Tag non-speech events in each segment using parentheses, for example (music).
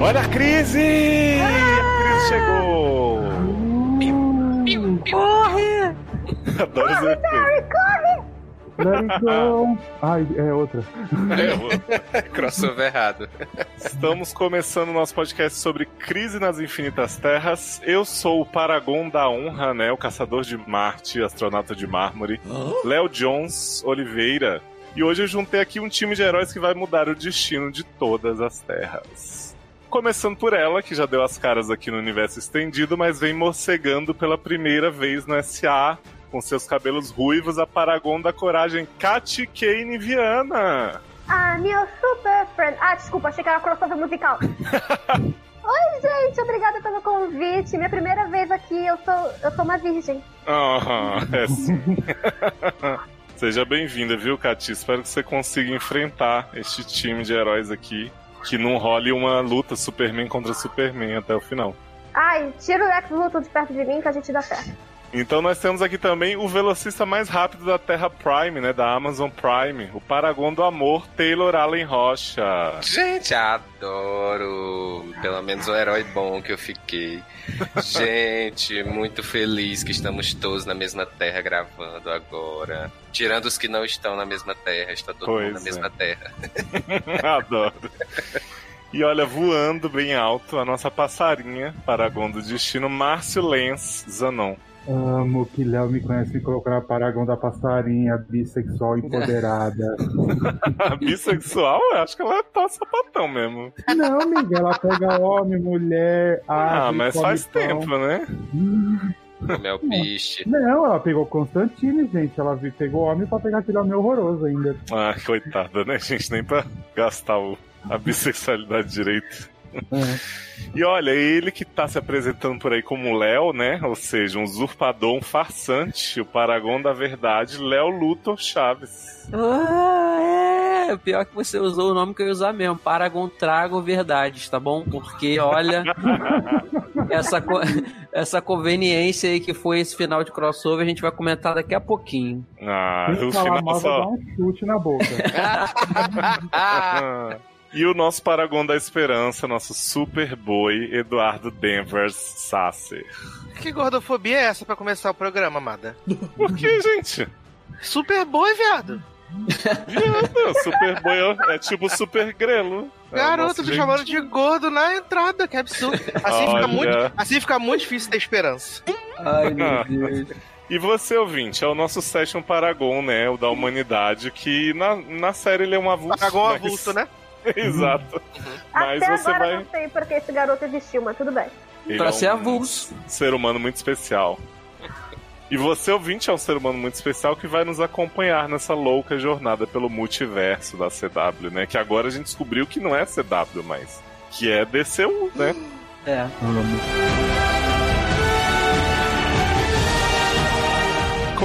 Olha a crise! A crise chegou! Corre! Adoro efeitos. Let it go. Ai, é outra. (laughs) Crossover errado. Estamos começando o nosso podcast sobre Crise nas Infinitas Terras. Eu sou o Paragon da Honra, né? O caçador de Marte, astronauta de mármore. Léo Jones Oliveira. E hoje eu juntei aqui um time de heróis que vai mudar o destino de todas as terras. Começando por ela, que já deu as caras aqui no universo estendido, mas vem morcegando pela primeira vez no SA, com seus cabelos ruivos, a Paragon da Coragem, Kat Kane Viana. Ah, meu super friend. Ah, desculpa, achei que era crossover musical. (laughs) Oi, gente, obrigada pelo convite. Minha primeira vez aqui, eu sou, eu sou uma virgem. Ah, é sim. (laughs) Seja bem-vinda, viu, Cati? Espero que você consiga enfrentar este time de heróis aqui. Que não role uma luta Superman contra Superman até o final. Ai, tira o Lex Luthor de perto de mim que a gente dá certo. Então nós temos aqui também o velocista mais rápido da Terra Prime, né? Da Amazon Prime. O Paragon do Amor, Taylor Allen Rocha. Gente, adoro. Pelo menos o herói bom que eu fiquei. (laughs) Gente, muito feliz que estamos todos na mesma terra gravando agora. Tirando os que não estão na mesma terra, está todo Pois mundo na é. mesma terra. (laughs) (laughs) Adoro. E olha, voando bem alto, a nossa passarinha, Paragon do Destino, Márcio Lenz Zanon. Amo que Léo me conhece e colocou na Paragão da Passarinha, bissexual empoderada. A (laughs) bissexual, eu acho que ela tá sapatão mesmo. Não, amiga, ela pega homem, mulher, Ah, ave, mas come faz pão. tempo, né? Como é o piche. Não, ela pegou Constantine, gente. Ela pegou homem pra pegar aquele homem horroroso ainda. Ah, coitada, né, gente? Nem pra gastar o- a bissexualidade direito. E olha, ele que tá se apresentando por aí como Léo, né? Ou seja, um usurpador, um farsante, o paragon da verdade, Léo Luthor Chaves. Ah, é. Pior que você usou o nome que eu ia usar mesmo. Paragon Trago Verdades, tá bom? Porque, olha, (laughs) essa, co- essa conveniência aí que foi esse final de crossover, a gente vai comentar daqui a pouquinho. Ah, Quem o final só. dar um chute na boca. (laughs) (laughs) E o nosso paragon da esperança, nosso Superboy, Eduardo Denvers Sasser. Que gordofobia é essa pra começar o programa, amada? Por que, gente? Super boa, viado. Viado, Superboy é, é tipo Super Grelo. É Garoto, me chamando de gordo na entrada, que absurdo. Assim, Olha. fica muito, assim fica muito difícil ter esperança. Ai, meu Deus. (laughs) E você, ouvinte, é o nosso Session Paragon, né? O da humanidade, que na, na série ele é um avulso. Um mas- avulso, né? (laughs) Exato. Mas Até você agora vai. eu não sei porque esse garoto existiu, mas tudo bem. Ele Pra é ser um avulso. ser humano muito especial. (laughs) E você, ouvinte, é um ser humano muito especial que vai nos acompanhar nessa louca jornada pelo multiverso da CW, né? Que agora a gente descobriu que não é CW mais. Que é DCU, né? É.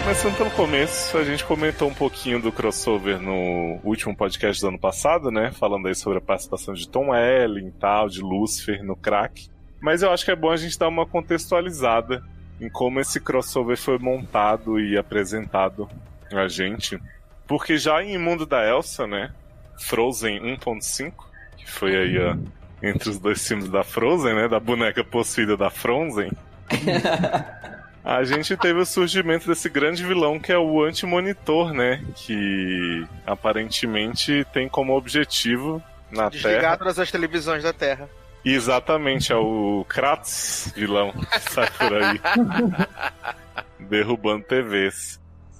Começando pelo começo, a gente comentou um pouquinho do crossover no último podcast do ano passado, né? Falando aí sobre a participação de Tom Welling e tal, de Lucifer no crack. Mas eu acho que é bom a gente dar uma contextualizada em como esse crossover foi montado e apresentado a gente. Porque já em Mundo da Elsa, né? Frozen 1.5, que foi aí ó, entre os dois filmes da Frozen, né? Da boneca possuída da Frozen. (laughs) A gente teve o surgimento desse grande vilão que é o Anti-Monitor, né? Que aparentemente tem como objetivo na Terra. Desligado das televisões da Terra. Exatamente, é o Kratz vilão que sai por aí. (laughs) derrubando TVs.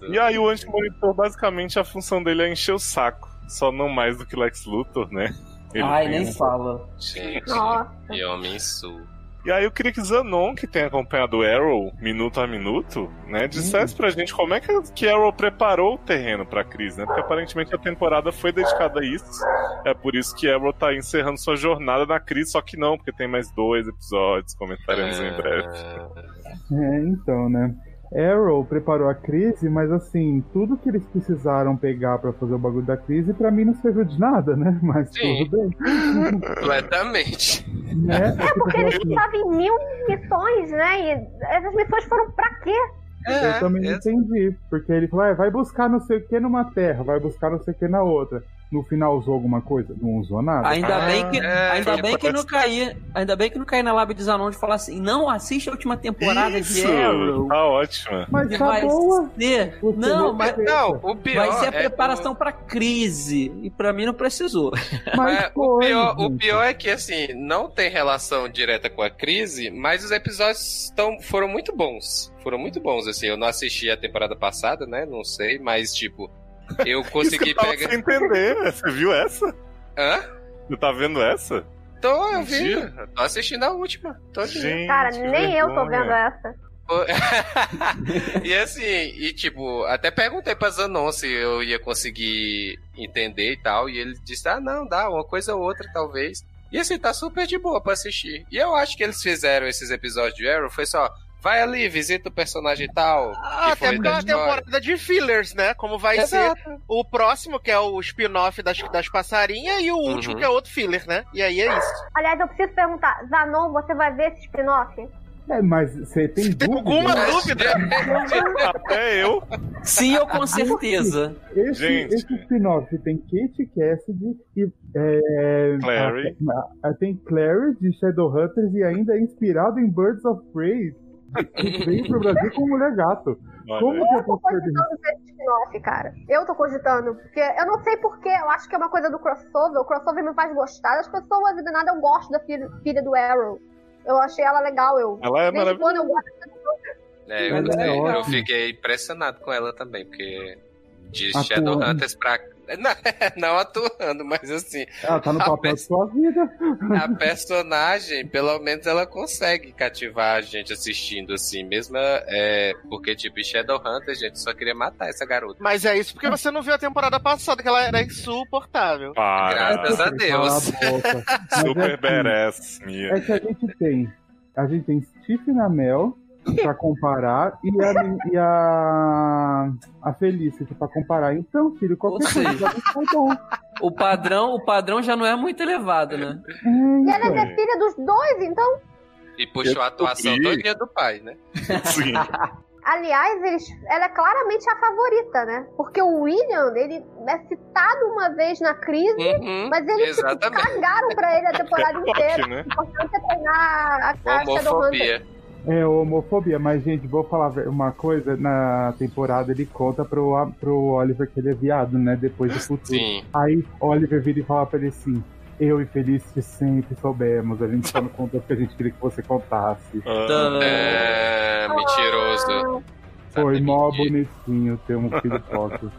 E aí o Anti-Monitor, basicamente, a função dele é encher o saco. Só não mais do que Lex Luthor, né? Ele Ai, nem fala. Gente, Nossa. e homem sul. E aí eu queria que Zanon, que tem acompanhado o Arrow minuto a minuto, né, dissesse pra gente como é que, que Arrow preparou o terreno pra crise, né? Porque aparentemente a temporada foi dedicada a isso. É por isso que Arrow tá encerrando sua jornada na crise, só que não, porque tem mais dois episódios, comentaremos em breve. É, então, né? Arrow preparou a crise, mas assim, tudo que eles precisaram pegar pra fazer o bagulho da crise, pra mim não serviu de nada, né? (laughs) Mas Sim. tudo bem. Completamente. Né? É porque eles estavam em mil missões, né? E essas missões foram pra quê? É, eu também não entendi. Porque ele falou, "Ah, vai buscar não sei o que numa terra, vai buscar não sei o que na outra. No final usou alguma coisa? Não usou nada. Ainda Ah, bem que, é, ainda bem que não caí, ainda bem que não caí na lábia de Zanon de falar assim, não assiste a última temporada Isso, de Arrow. tá ótima. Mas tá vai boa. ser, Você não, mas respeita. Não, o pior. vai ser a é preparação pra crise e pra mim não precisou. (laughs) Mas É, o, pior, o pior é que, assim, não tem relação direta com a crise, mas os episódios tão, foram muito bons. Foram muito bons, assim. Eu não assisti a temporada passada, né? Não sei, mas, tipo, eu Isso consegui que eu tava pegar. sem entender. Você viu essa? Hã? Você tá vendo essa? Tô, eu vi. Eu Tô assistindo a última. Tô aqui. Gente, Cara, nem eu tô vergonha. vendo essa. (laughs) e assim, e tipo, até perguntei pra Zanon se eu ia conseguir entender e tal, e ele disse: ah, não, dá, uma coisa ou outra talvez. E assim, tá super de boa pra assistir. E eu acho que eles fizeram esses episódios de Arrow, foi só, vai ali, visita o personagem tal. Ah, que foi até porque é uma temporada de fillers, né? Como vai ser Exato. o próximo, que é o spin-off das, das passarinhas, e o último, Uhum. que é outro filler, né? E aí é isso. Aliás, eu preciso perguntar, Zanon, você vai ver esse spin-off? É, mas você tem Tem dúvida? alguma né? dúvida? Até eu. Sim, eu com certeza. Esse, Gente. esse spin-off tem Kate Cassidy e. É, Clary. a- a- tem Clary de Shadowhunters e ainda é inspirado em Birds of Prey. Veio pro Brasil com Mulher Gato. Como Olha, que eu Eu tô posso perder? spin-off, cara. Eu tô cogitando. Porque eu não sei porquê, eu acho que é uma coisa do crossover. O crossover me faz gostar das pessoas e do nada eu gosto da filha, filha do Arrow. Eu achei ela legal, eu. ela é Desde quando eu maravilhosa. gosto É, eu, é eu fiquei impressionado com ela também, porque de. Shadowhunters pra. Não, (laughs) não atuando, mas assim, Ela tá no A papel de peça- sua vida. a personagem, pelo menos ela consegue cativar a gente assistindo assim, mesmo é, porque tipo, em Shadowhunters, a gente só queria matar essa garota. Mas é isso porque você não viu a temporada passada, que ela era insuportável. Para. Graças a Deus. A boca. Mas é Super assim, badass. É que a gente tem. A gente tem Stephen Amell pra comparar e a, e a, a Felicity pra comparar. Então, filho, qualquer Ou coisa seja- tá bom. O padrão, o padrão já não é muito elevado, né? É, E ela é filha dos dois, então. E puxou a atuação todinha do pai, né? Sim. (laughs) Aliás, eles, ela é claramente a favorita, né? Porque o William, ele é citado uma vez na crise, Uhum, mas eles tipo, cagaram pra ele a temporada inteira. Né? O importante é treinar a, a Shadowhunter. Homofobia. É homofobia, mas gente, vou falar uma coisa, na temporada ele conta pro, pro Oliver que ele é viado, né, depois do futuro. Sim. Aí Oliver vira e fala pra ele assim, eu e Felicity sempre soubemos, a gente só não contou porque a gente queria que você contasse. Ah, Tá. É, mentiroso. Foi Sabe mó bonitinho ter um filho foto.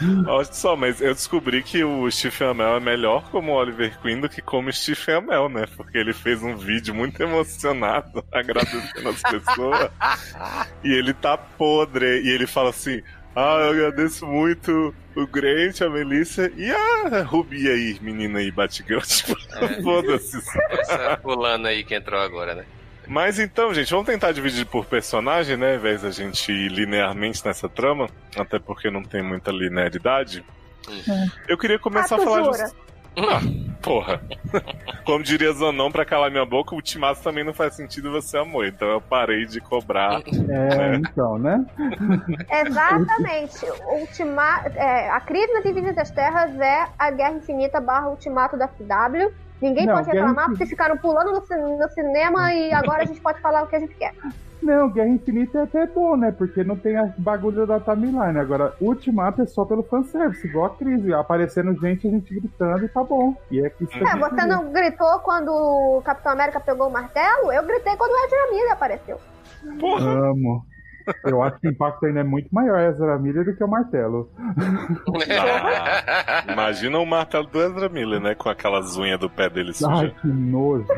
(laughs) Olha só, mas eu descobri que o Stephen Amell é melhor como Oliver Queen do que como Stephen Amell, né? Porque ele fez um vídeo muito emocionado, (laughs) agradecendo as pessoas. e ele tá podre. E ele fala assim: Ah, eu agradeço muito o Grant, a Melissa e a Ruby aí, menina aí, Batgirl. (laughs) Tipo, É. foda-se. Essa fulana aí que entrou agora, né? Mas então, gente, vamos tentar dividir por personagem, né? Ao invés da gente ir linearmente nessa trama, até porque não tem muita linearidade. Eu queria começar Ah, tu a falar. jura? just- Ah, porra. (laughs) Como diria Zanon, pra calar minha boca, o ultimato também não faz sentido você amor. Então eu parei de cobrar. (laughs) É, então, né? Exatamente. Ultima... é, a crise na Divisa das Terras é a Guerra Infinita barra Ultimato da CW. Ninguém Não, pode reclamar porque ficaram pulando no, no cinema e agora a gente pode falar o que a gente quer. Não, Guerra Infinita é até bom, né? Porque não tem as bagulho da timeline. Agora, Ultimato é só pelo fanservice, igual a crise. Aparecendo gente, a gente gritando e tá bom. E é isso que a É, você não gritou quando o Capitão América pegou o martelo? Eu gritei quando o Ezra Miller apareceu. Porra! Amo. Eu acho que o impacto ainda é muito maior Ezra Miller do que o martelo. Ah, (laughs) imagina o martelo do Ezra Miller, né? Com aquelas unhas do pé dele Ai, suja. que nojo. (laughs)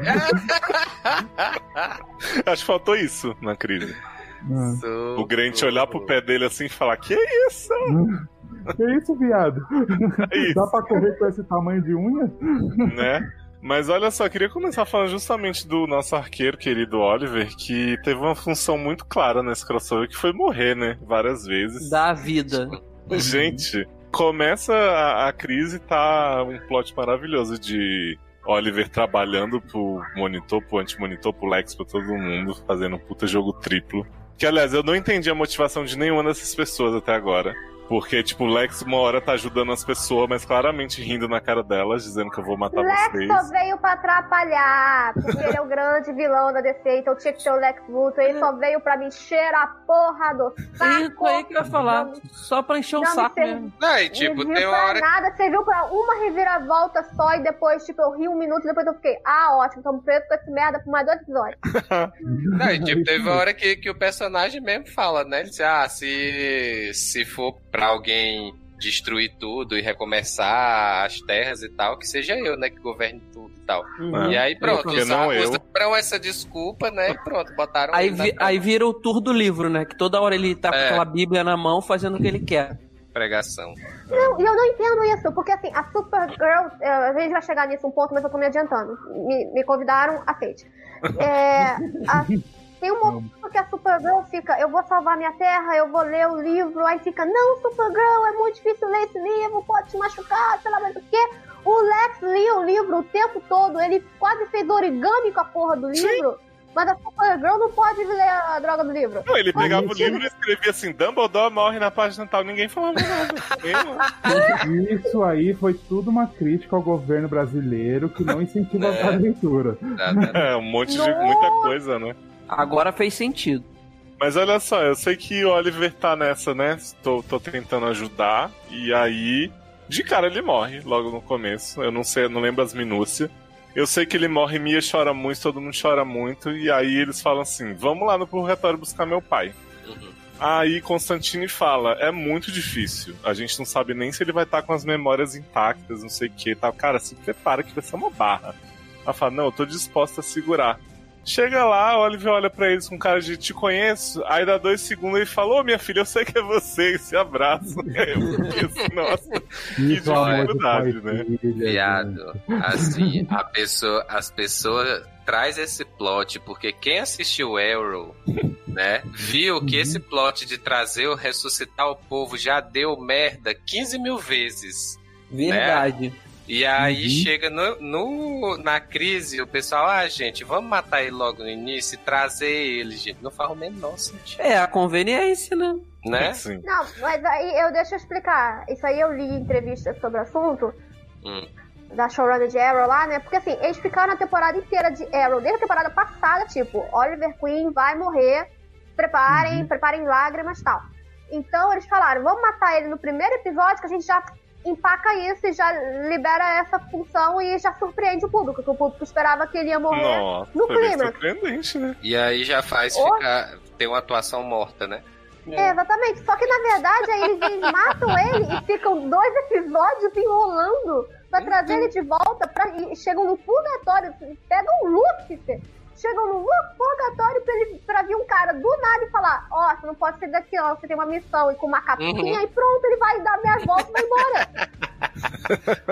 Acho que faltou isso na crise. Ah, O Grant olhar pro pé dele assim e falar: Que isso? (laughs) Que isso, viado? É isso. Dá pra correr com esse tamanho de unha? né? Mas olha só, queria começar falando justamente do nosso arqueiro querido Oliver, que teve uma função muito clara nesse crossover, que foi morrer, né? Várias vezes. Da vida. (laughs) Gente, começa a, a crise, tá um plot maravilhoso de Oliver trabalhando pro monitor, pro anti-monitor, pro Lex, pra todo mundo, fazendo um puta jogo triplo. Que, aliás, eu não entendi a motivação de nenhuma dessas pessoas até agora. Porque, tipo, o Lex uma hora tá ajudando as pessoas, mas claramente rindo na cara delas, dizendo que eu vou matar Lex vocês. só veio pra atrapalhar, porque ele é o grande vilão da DC, então tinha que ser o Lex Luthor. Ele só veio pra me encher a porra do saco. Isso aí que eu ia falar. Só pra encher o Não, saco mesmo. Não, e Não tipo, viu tem uma hora. nada, você viu pra uma reviravolta só e depois, tipo, eu ri um minuto e depois eu fiquei, ah, ótimo, tamo preso com esse merda por mais dois episódios. (laughs) Não, e tipo, teve uma hora que, que o personagem mesmo fala, né? Ele diz, ah, se, se for pra alguém destruir tudo e recomeçar as terras e tal, que seja eu, né, que governe tudo e tal. É. E aí pronto, Porque usaram, não eu. usaram essa desculpa, né? E pronto, botaram Aí, vi- aí vira o tour do livro, né? Que toda hora ele tá com É. aquela bíblia na mão fazendo o que ele quer. pregação. Não, e eu não entendo isso, porque assim, a Supergirl, eh, a gente vai chegar nisso um ponto, mas eu tô me adiantando. Me, me convidaram, aceite. É, a- tem um momento que a Supergirl fica, eu vou salvar minha terra, eu vou ler o livro, aí fica, não, Supergirl, é muito difícil ler esse livro, pode te machucar, sei lá mais o quê. O Lex lia o livro o tempo todo, ele quase fez origami com a porra do livro, mas a Supergirl não pode ler a droga do livro. Não, ele pegava o livro e escrevia assim: Dumbledore morre na página tal, ninguém falava nada. Isso aí foi tudo uma crítica ao governo brasileiro que não incentiva É. a leitura. Tá, tá. É, um monte de muita coisa, né? Agora fez sentido. Mas olha só, eu sei que o Oliver tá nessa, né? Tô, tô tentando ajudar. E aí, de cara ele morre logo no começo. Eu não sei, não lembro as minúcias. Eu sei que ele morre, Mia chora muito, todo mundo chora muito. E aí eles falam assim: vamos lá no purgatório buscar meu pai. Uhum. Aí Constantine fala: é muito difícil. A gente não sabe nem se ele vai estar com as memórias intactas, não sei o que. Tá. Cara, se prepara que vai ser uma barra. Ela fala: não, eu tô disposta a segurar. Chega lá, o Oliver olha pra eles com cara de te conheço. Aí dá dois segundos e fala: Ô minha filha, eu sei que é você. E se abraça. (laughs) Fiquei assim, nossa. Isso, amor de dificuldade, pai né? Viado, assim, a pessoa, as pessoas traz esse plot, porque quem assistiu Arrow, né, viu que esse plot de trazer o ressuscitar o povo já deu merda 15 mil vezes. Verdade. E aí Uhum. chega no, no- na crise, o pessoal, ah, gente, vamos matar ele logo no início e trazer ele, gente. Não faz o menor sentido, É a conveniência, né? né? Sim. Não, mas aí eu deixa eu explicar. Isso aí eu li em entrevistas sobre o assunto. Hum. Da showrunner de Arrow lá, né? Porque assim, eles ficaram a temporada inteira de Arrow, desde a temporada passada, tipo, Oliver Queen vai morrer, preparem, preparem lágrimas e tal. Então eles falaram, vamos matar ele no primeiro episódio, que a gente já empaca isso e já libera essa função e já surpreende o público, que o público esperava que ele ia morrer. Nossa, No clima. surpreendente, né? E aí já faz Oh. ficar. ter uma atuação morta, né? É, exatamente. Só que na verdade aí eles, eles matam ele e ficam dois episódios enrolando pra trazer ele de volta. Pra, e chegam no purgatório, pegam o Lúcifer, chegam no purgatório pra, ele, pra vir um cara do nada e falar: Ó, você não pode sair daqui, ó, você tem uma missão. E com uma capinha Uhum. e pronto, ele vai dar minhas voltas e vai embora.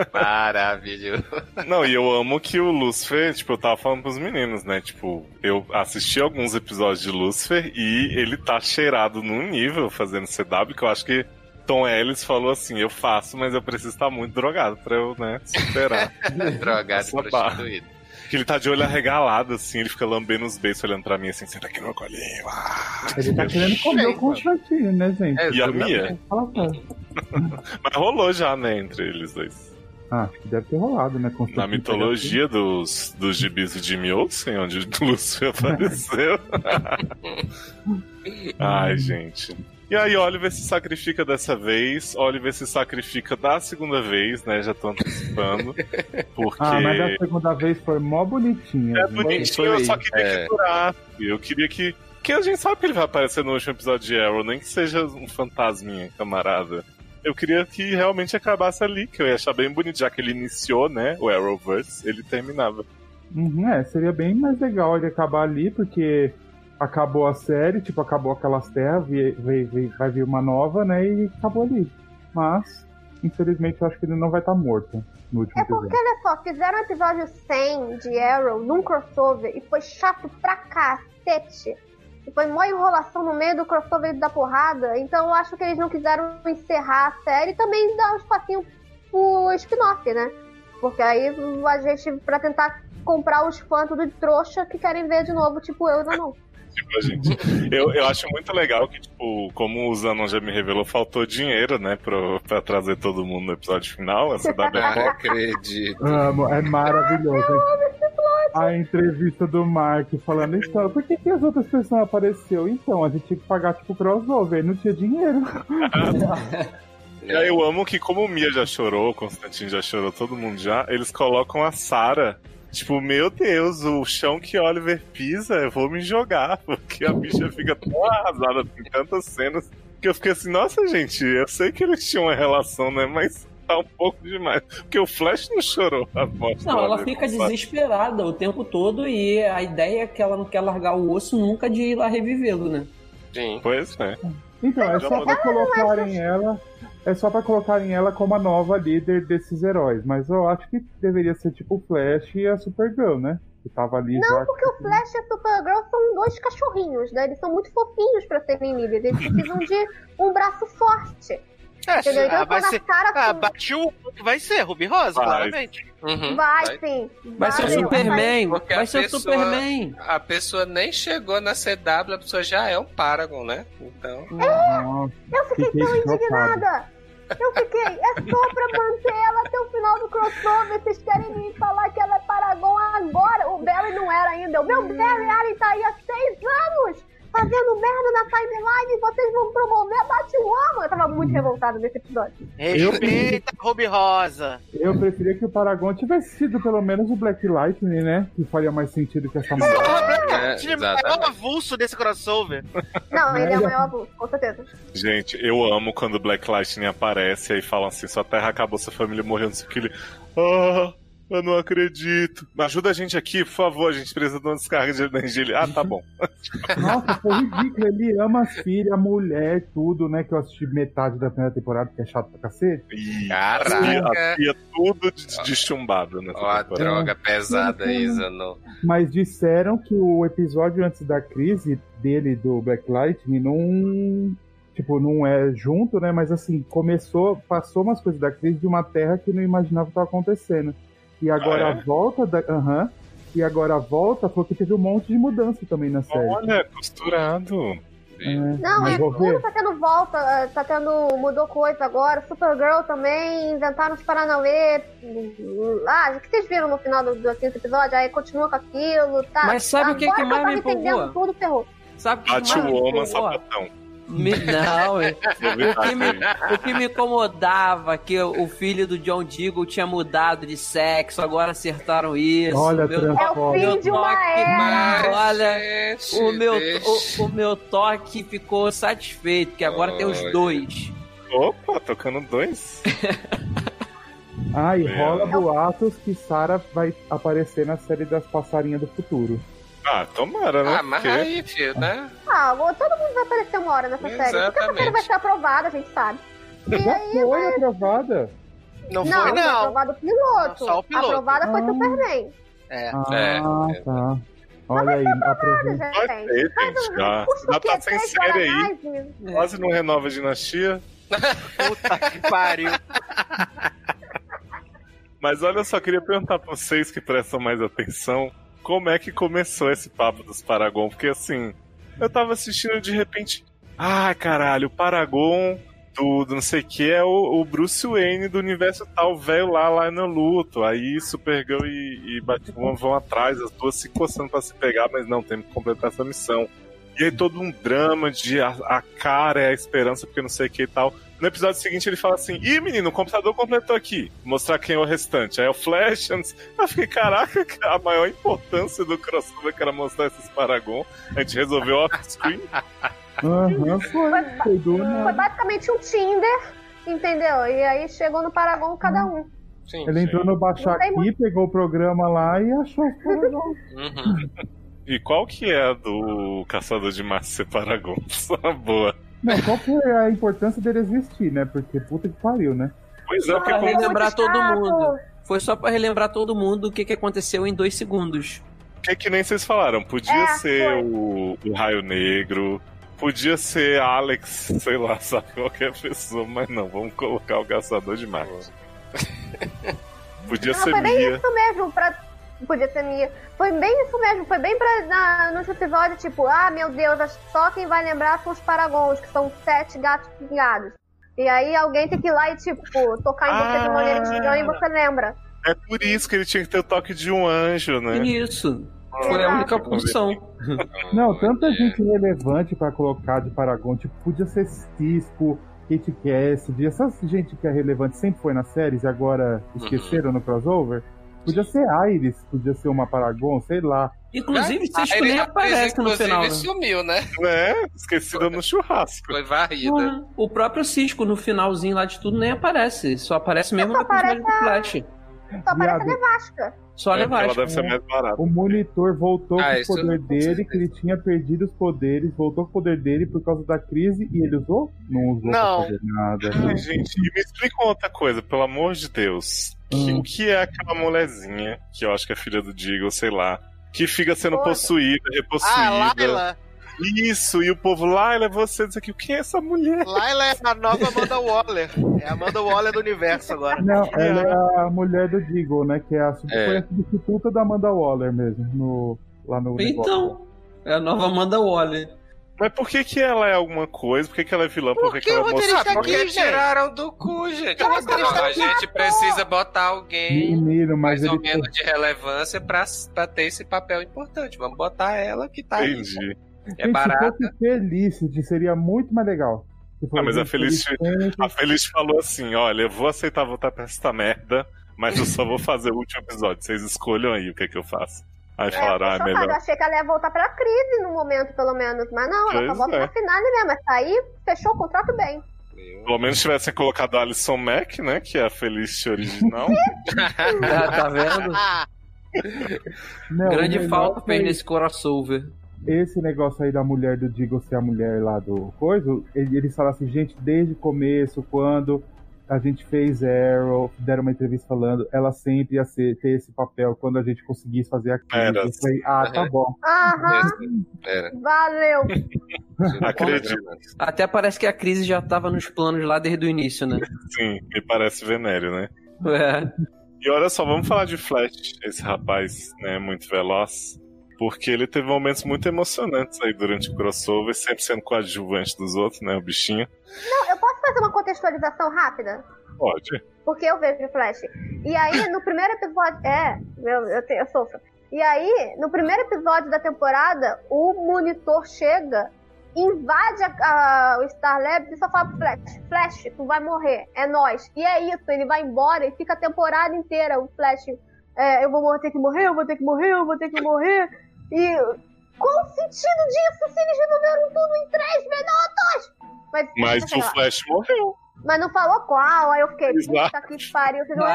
(laughs) Maravilhoso. Não, e eu amo que o Lucifer, tipo, eu tava falando pros meninos, né? Tipo, eu assisti alguns episódios de Lucifer e ele tá cheirado num nível fazendo CW que eu acho que Tom Ellis falou assim: eu faço, mas eu preciso estar muito drogado pra eu, né, superar. (laughs) Drogado e barra. Que ele tá de olho arregalado, assim, ele fica lambendo os beijos olhando pra mim assim, senta aqui no meu colinho. Ah, Ele tá querendo comer o Constantine, né, gente? É, E a Mia? Sério. (laughs) Mas rolou já, né, entre eles dois. Ah, acho que deve ter rolado, né? Na mitologia dos, dos gibis do Jimmy Olsen, onde o Lúcio (laughs) apareceu. (laughs) Ai, gente. E aí, Oliver se sacrifica dessa vez, Oliver se sacrifica da segunda vez, né? Já tô antecipando. (laughs) Porque. Ah, mas a segunda vez foi mó bonitinha. É gente. bonitinho, eu só queria É. que durasse. Eu queria que. Que a gente sabe que ele vai aparecer no último episódio de Arrow, nem que seja um fantasminha, camarada. Eu queria que realmente acabasse ali, que eu ia achar bem bonito, já que ele iniciou, né, o Arrowverse, ele terminava. Uhum, é, seria bem mais legal ele acabar ali, porque acabou a série, tipo, acabou aquelas terras, vi- vi- vi- vai vir uma nova, né, e acabou ali. Mas, infelizmente, eu acho que ele não vai estar morto no último É porque, episódio. olha só, fizeram o episódio 100 de Arrow num crossover e foi chato pra cacete. E foi mó enrolação no meio do crossover da porrada. Então eu acho que eles não quiseram encerrar a série e também dar um espacinho pro spin-off, né? Porque aí a gente, pra tentar comprar os fãs tudo de trouxa que querem ver de novo, tipo eu não. Tipo, a gente. Eu, eu acho muito legal que, tipo, como o Zanon já me revelou, faltou dinheiro, né, pra, pra trazer todo mundo no episódio final. Essa da Não acredito. Amo, é maravilhoso. A entrevista do Mark falando, então, por que, que as outras pessoas não apareceu? Então, a gente tinha que pagar tipo crossover, não tinha dinheiro. (laughs) E aí eu amo que, como o Mia já chorou, o Constantino já chorou, todo mundo já, eles colocam a Sarah. Tipo, meu Deus, o chão que Oliver pisa, eu vou me jogar, (laughs) porque a bicha fica tão arrasada em tantas cenas que eu fiquei assim, nossa gente, eu sei que eles tinham uma relação, né? Mas tá um pouco demais. Porque o Flash não chorou a morte Não, ela fica com desesperada o tempo todo e a ideia é que ela não quer largar o osso nunca de ir lá revivê-lo, né? Sim. Pois é. Então, é só pra colocarem ela. É só pra colocarem ela como a nova líder desses heróis. Mas eu acho que deveria ser tipo o Flash e a Supergirl, né? Que tava ali Não, já. porque o Flash e a Supergirl são dois cachorrinhos, né? Eles são muito fofinhos pra serem líderes. Eles precisam de um braço forte. É, Entendeu? Então ah, vai ser. cara Ah, com- bate o vai ser, Ruby Rosa, Vai. claramente. Uhum, Vai, vai. sim. Vai ser o Vai, Superman, Porque vai a ser o Superman. A pessoa nem chegou na CW, a pessoa já é um Paragon, né? Então. Nossa, Eu fiquei Fiquei tão chocado. indignada. Eu fiquei, é só pra manter ela até o final do crossover. Vocês querem me falar que ela é Paragon agora? O Barry não era ainda. O meu Barry Allen tá aí há seis anos fazendo merda na timeline e vocês vão promover a Batwoman. Eu tava muito revoltada nesse episódio. Respeita Ruby Rosa. eu preferia que o Paragon tivesse sido pelo menos o Black Lightning, né? Que faria mais sentido que essa mulher. (laughs) É, é o exatamente. avulso desse crossover. Não, ele é o maior abuso, com certeza. Gente, eu amo quando o Black Lightning aparece e aí falam assim: sua terra acabou, sua família morreu, não sei o que. Ele. Ah, eu não acredito. Ajuda a gente aqui, por favor, a gente precisa de uma descarga de energia. Ele, ah, tá bom. (laughs) Nossa, foi ridículo. Ele ama as filhas, a mulher, tudo, né? Que eu assisti metade da primeira temporada, que é chato pra cacete. E Caraca. a tia tudo de, de chumbado nessa Ó, a temporada. droga pesada aí, Zanon. Mas disseram que o episódio antes da crise dele, do Black Lightning, não. Tipo, não é junto, né? Mas assim, começou, passou umas coisas da crise de uma terra que não imaginava que estava acontecendo. E agora Ah, é? a volta da. Aham. E agora a volta foi que teve um monte de mudança também na série. Olha, costurado. É, Não, ver. tudo tá tendo volta, eh, tá tendo. mudou coisa agora. Supergirl também, inventaram os Paranauê. Ah, o que vocês viram no final do, do quinto episódio? Aí continua com aquilo, tá? Mas sabe o que Agora que mais me empolgou? tudo, ferrou. Sabe o que mais me empolgou? sapatão. Me- Não, é- o que, me, o que me incomodava que o o filho do John Deagle tinha mudado de sexo, agora acertaram isso. Olha, meu, É o fim de uma toque- era. Olha, Gente, o meu, o, o meu toque ficou satisfeito, que agora tem os Olha. dois. Opa, tocando dois. Ah, e É. rola boatos que Sarah vai aparecer na série das passarinhas do futuro. Ah, tomara, né? Ah, mas Porque- aí, filho, né? Ah, todo mundo vai aparecer uma hora nessa série. Porque essa Exatamente. série vai ser aprovada, a gente sabe. E Já aí, foi aprovada? Não, não, foi, foi não. aprovado o piloto. Só o piloto. Aprovada foi Ah. Superman. É. Ah, É. tá. Olha aí, aprovada. Gente. Ter, gente, já. Já tá sem série aí. Quase não renova a dinastia. Puta que pariu. Mas olha, eu só queria perguntar pra vocês que prestam mais atenção, como é que começou esse papo dos Paragon? Porque assim, eu tava assistindo de repente, ah, caralho, o Paragon do, do não sei o que é o, o Bruce Wayne do universo tal, velho lá, lá no luto. Aí Supergirl e, e Batwoman vão atrás, as duas se coçando pra se pegar, mas não, temos que completar essa missão. E aí todo um drama de a, a cara é a esperança, porque não sei o que e tal. No episódio seguinte ele fala assim: Ih, menino, o computador completou aqui. Mostrar quem é o restante. Aí é o Flash. antes- Eu fiquei, caraca, a maior importância do crossover que era mostrar esses Paragon. A gente resolveu off-screen. Aham, foi. Foi do Foi basicamente um Tinder, entendeu? E aí chegou no Paragon cada um. Sim, Ele sim. entrou no Baixar Aqui, pegou o programa lá e achou os Paragon. (laughs) Uhum. E qual que é a do Caçador de Marte ser Paragon? (laughs) Só boa. Não, qual que é a importância dele existir, né? Porque puta que pariu, né? Pois é, porque Pra como... relembrar todo mundo. Foi só pra relembrar todo mundo o que, que aconteceu em dois segundos. que, que nem vocês falaram. Podia É, ser o, o Raio Negro. Podia ser Alex, sei lá, (laughs) sabe, qualquer pessoa, mas não, vamos colocar o Caçador de Marte. (laughs) Podia Não, ser foi bem Mia. isso mesmo, pra, Podia ser minha. Foi bem isso mesmo, foi bem pra, na, nos episódios, tipo, ah, meu Deus, só quem vai lembrar são os Paragons, que são sete gatos pingados. E aí alguém tem que ir lá e, tipo, tocar em você de maneira estranha e você lembra. É por isso que ele tinha que ter o toque de um anjo, né? Isso. Foi a única função. (laughs) Não, tanta gente relevante pra colocar de Paragon. Tipo, podia ser Cisco, Kate Cassidy. Essa gente que é relevante sempre foi nas séries e agora esqueceram no crossover. Podia ser Iris, podia ser uma Paragon, sei lá. Inclusive, Ah, Cisco ele- nem aparece no inclusive, final. Né? sumiu, né? É, esquecida no churrasco. Foi varrida. Ué, O próprio Cisco no finalzinho lá de tudo nem aparece. Só aparece mesmo Só no episódio do aparece Flash. Só parece a nevasca. Só É, porque levar. ela deve ser mais barata. O monitor voltou Ah, com o poder dele, que ele tinha perdido os poderes, voltou com o poder dele por causa da crise e ele usou? Não usou Não. pra fazer nada. Ai, gente, e me explica outra coisa, pelo amor de Deus. Que- Hum. O que é aquela molezinha, que eu acho que é filha do Diggle, sei lá, que fica sendo Outra. possuída, Ah, repossuída. Laila. Isso, e o povo lá, ela é você, diz aqui, quem é essa mulher? Laila é a nova Amanda Waller. É a Amanda Waller do universo agora. Não, ela é a mulher do Deagle, né? Que é a, sub- É. foi a substituta da Amanda Waller mesmo, no, lá no negócio. Então, é a nova Amanda Waller. Mas por que que ela é alguma coisa? Por que que ela é vilã? Por, que, que que ela é moça? aqui, Porque gente? tiraram do cu, gente. Mas Não, tá a gente precisa botar alguém Menino, mas mais ou menos de relevância pra, pra ter esse papel importante. Vamos botar ela que tá aí. Entendi. É Gente, barata. Se fosse Felicity, seria muito mais legal. Ah, mas a Felicity- Felicity, A Feliz falou assim: olha, eu vou aceitar voltar pra essa merda, mas eu só vou fazer o último episódio. Vocês escolham aí o que, é que eu faço. Aí É, falaram, ah, é chocada. Eu melhor. achei que ela ia voltar pra crise no momento, pelo menos. Mas não, ela só Pois volta é. na finale mesmo. Mas tá aí, fechou o contrato bem. Pelo menos tivessem colocado a Alison Mack, né? Que é a Felicity original. (laughs) Ah, tá vendo? (laughs) Não, Grande melhor falta foi fez nesse crossover. Esse negócio aí da mulher do Deagle ser a mulher lá do coisa, ele- eles falaram assim, gente, desde o começo, quando a gente fez Arrow, deram uma entrevista falando, ela sempre ia ser, ter esse papel quando a gente conseguisse fazer aquilo. Era. Eu falei, ah, tá bom. Aham, valeu. Acredito. Até parece que a crise já tava nos planos lá desde o início, né? Sim, me parece Venério, né? É. E olha só, vamos falar de Flash, esse rapaz, né, muito veloz. Porque ele teve momentos muito emocionantes aí durante o crossover, sempre sendo coadjuvante dos outros, né, o bichinho. Não, eu posso fazer uma contextualização rápida? Pode. Porque eu vejo Flash. E aí, no primeiro episódio. É, eu, eu, eu sofro. E aí, no primeiro episódio da temporada, o monitor chega, invade a- a- o Star Labs e só fala pro Flash: Flash, tu vai morrer, é nós. E é isso, ele vai embora e fica a temporada inteira. O Flash, é, eu vou ter que morrer, eu vou ter que morrer, eu vou ter que morrer. E qual o sentido disso se eles resolveram tudo em três minutos? Mas, Mas o. Flash morreu. Mas não falou qual, aí eu fiquei, puta que pariu, vocês vão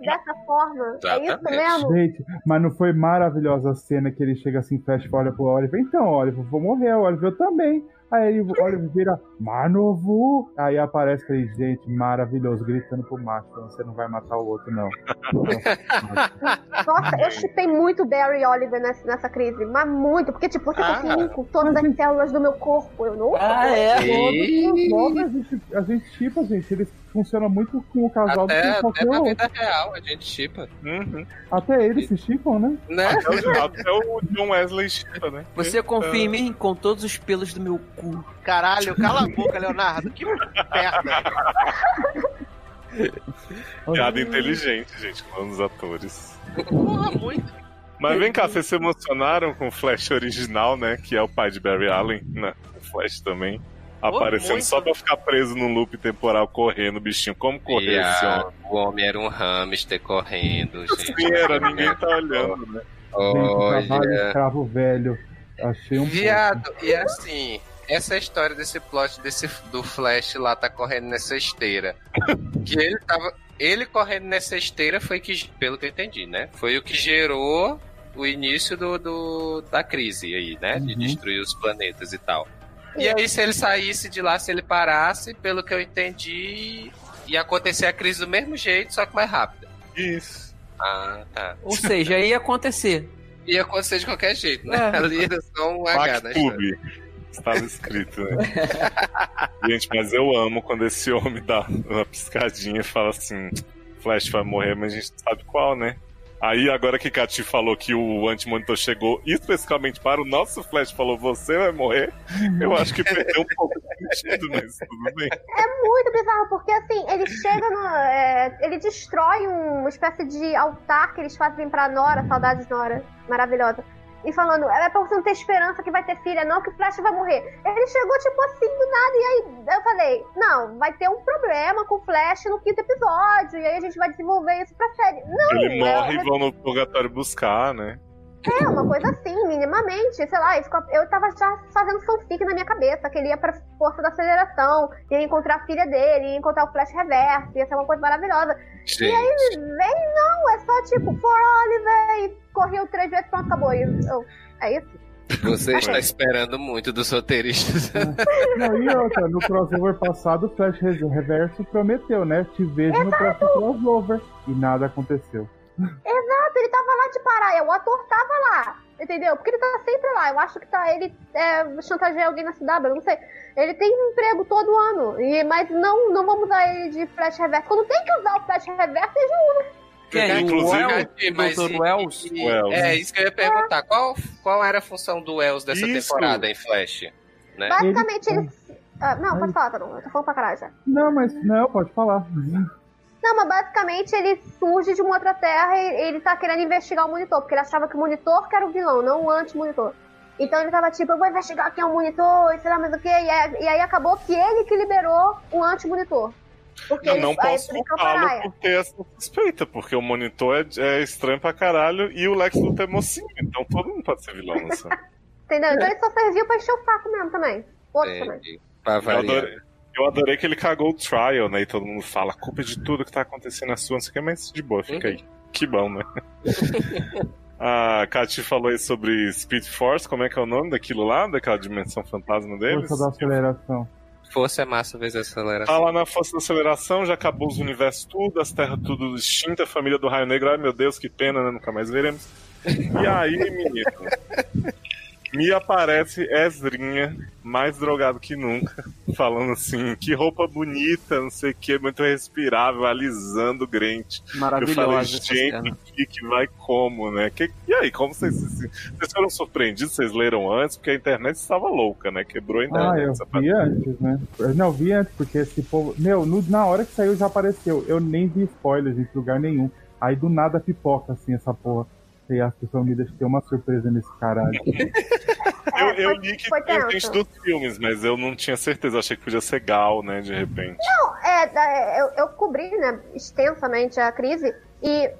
dessa forma. É isso Exatamente. mesmo? Gente, mas não foi maravilhosa a cena que ele chega assim, fecha e olha pro Oliver. Então, Oliver, vou morrer, o Oliver eu também. Aí ele, o Oliver vira, Manovu. Aí aparece, falei, gente, maravilhoso, gritando pro macho, você não vai matar o outro, não. (laughs) Nossa, eu chipei muito Barry e Oliver nessa, nessa crise, mas muito, porque tipo, você Ah. confia em mim com todas as células do meu corpo, eu não. Ah, é? E Logo a gente, a gente chipa, gente. Eles funcionam muito com o casal do até, que até qualquer na outro. vida real a gente chipa. Uhum. Até eles se chipam, né? Né? Até o, até o John Wesley chipa, né? Você confia em mim com todos os pelos do meu cu. caralho, cala a boca, Leonardo. Que merda. (laughs) Piada inteligente, gente, falando dos atores. Porra, muito. Mas vem cá, vocês se emocionaram com o Flash original, né? Que é o pai de Barry Allen, né? O Flash também. Aparecendo muito. só pra ficar preso num loop temporal correndo, bichinho. Como correr E esse homem? o homem era um hamster correndo, gente. Sim, era, ninguém tá olhando, né? Gente, trabalho Olha. escravo velho. Achei um Viado, e assim, essa história desse plot desse, do Flash lá tá correndo nessa esteira. Que ele tava. Ele correndo nessa esteira foi que, pelo que eu entendi, né? Foi o que gerou o início do, do- da crise aí, né? De Uhum. destruir os planetas e tal. E aí, se ele saísse de lá, se ele parasse, pelo que eu entendi, ia acontecer a crise do mesmo jeito, só que mais rápida. Isso. Ah, tá. Ou seja, ia acontecer. Ia acontecer de qualquer jeito, né? É. (laughs) Ali era só um H. Pactube. Estava escrito, né? (laughs) Gente, mas eu amo quando esse homem dá uma piscadinha e fala assim: Flash vai morrer, mas a gente sabe qual, né? Aí, agora que Cati falou que o anti-monitor chegou especificamente para o nosso Flash, falou: você vai morrer, eu acho que perdeu um pouco de sentido, mas tudo bem. É muito bizarro, porque assim, ele chega no. é, ele destrói uma espécie de altar que eles fazem pra Nora, saudades Nora, maravilhosa. E falando, é pra você não ter esperança que vai ter filha, não, que o Flash vai morrer. Ele chegou, tipo assim, do nada, e aí eu falei, não, vai ter um problema com o Flash no quinto episódio, e aí a gente vai desenvolver isso pra série. Não, Ele morre é, e vão no purgatório buscar, né? É uma coisa assim, minimamente, sei lá, eu tava já fazendo fanfic na minha cabeça, que ele ia pra força da aceleração, ia encontrar a filha dele, ia encontrar o Flash reverso, ia ser uma coisa maravilhosa. Gente, E aí vem, não, é só tipo, for Oliver, e correu três vezes, pronto, acabou. E eu, é isso? você está esperando muito dos roteiristas. Não, e outra, no crossover passado, o Flash Re- Reverso prometeu, né? Te vejo no próximo crossover. E nada aconteceu. Exato, ele tava lá de parar, o ator tava lá, entendeu? Porque ele tá sempre lá. Eu acho que tá, ele é, chantageia alguém na CW, eu não sei. Ele tem um emprego todo ano, e, mas não, não vamos usar ele de Flash Reverso. Quando tem que usar o Flash Reverso, eles não usam. Quem? O Inclusive, Wells? Mas Dr. Wells? e- Wells. É, isso que eu ia perguntar. Qual, qual era a função do Wells dessa Isso. temporada em Flash? Né? Basicamente, Ele- ele. Ah, não, pode falar, Tadão. Eu tô falando pra caralho já. Não, mas não, pode falar. Não, mas basicamente ele surge de uma outra terra e ele tá querendo investigar o monitor, porque ele achava que o monitor que era o vilão, não o anti-monitor. Então ele tava tipo, eu vou investigar quem é o monitor, e sei lá mais o que, e, aí- e aí acabou que ele que liberou o anti-monitor. Porque Eu ele não posso culpá-lo Paraia. por ter essa suspeita, porque o monitor é, é estranho pra caralho e o Lex Luthor é mocinho, então todo mundo pode ser vilão nessa. (laughs) Entendeu? Então ele só serviu pra encher o saco mesmo também. Outro também. Entendi. Pra Eu variar. adorei, eu adorei que ele cagou o trial, né? E todo mundo fala, a culpa de tudo que tá acontecendo é sua, não sei o que, mas de boa, fica aí. Que bom, né? (laughs) a Katy falou aí sobre Speed Force, como é que é o nome daquilo lá, daquela dimensão fantasma deles? Força da aceleração. Força é massa vezes aceleração. Tá lá na força da aceleração, já acabou os universos tudo, as terras tudo extinta, a família do Raio Negro, ai meu Deus, que pena, né? Nunca mais veremos. E aí, menino, (laughs) me aparece Ezrinha, mais drogado que nunca, falando assim, que roupa bonita, não sei o que, muito respirável, alisando o Grant. Eu falei, gente, que, que vai como, né? Que- e aí, como vocês, vocês foram surpreendidos? Vocês leram antes? Porque a internet estava louca, né? Quebrou a internet. Ah, eu vi antes, né? Eu Não, vi antes, porque esse povo. Meu, no- na hora que saiu já apareceu. Eu nem vi spoilers em lugar nenhum. Aí do nada pipoca assim essa porra. E as pessoas me ter uma surpresa nesse caralho. Eu, É, eu foi- li que foi gente dos filmes, mas eu não tinha certeza. Achei que podia ser Gal, né, de repente. É, da- eu, eu cobri, né, extensamente a crise e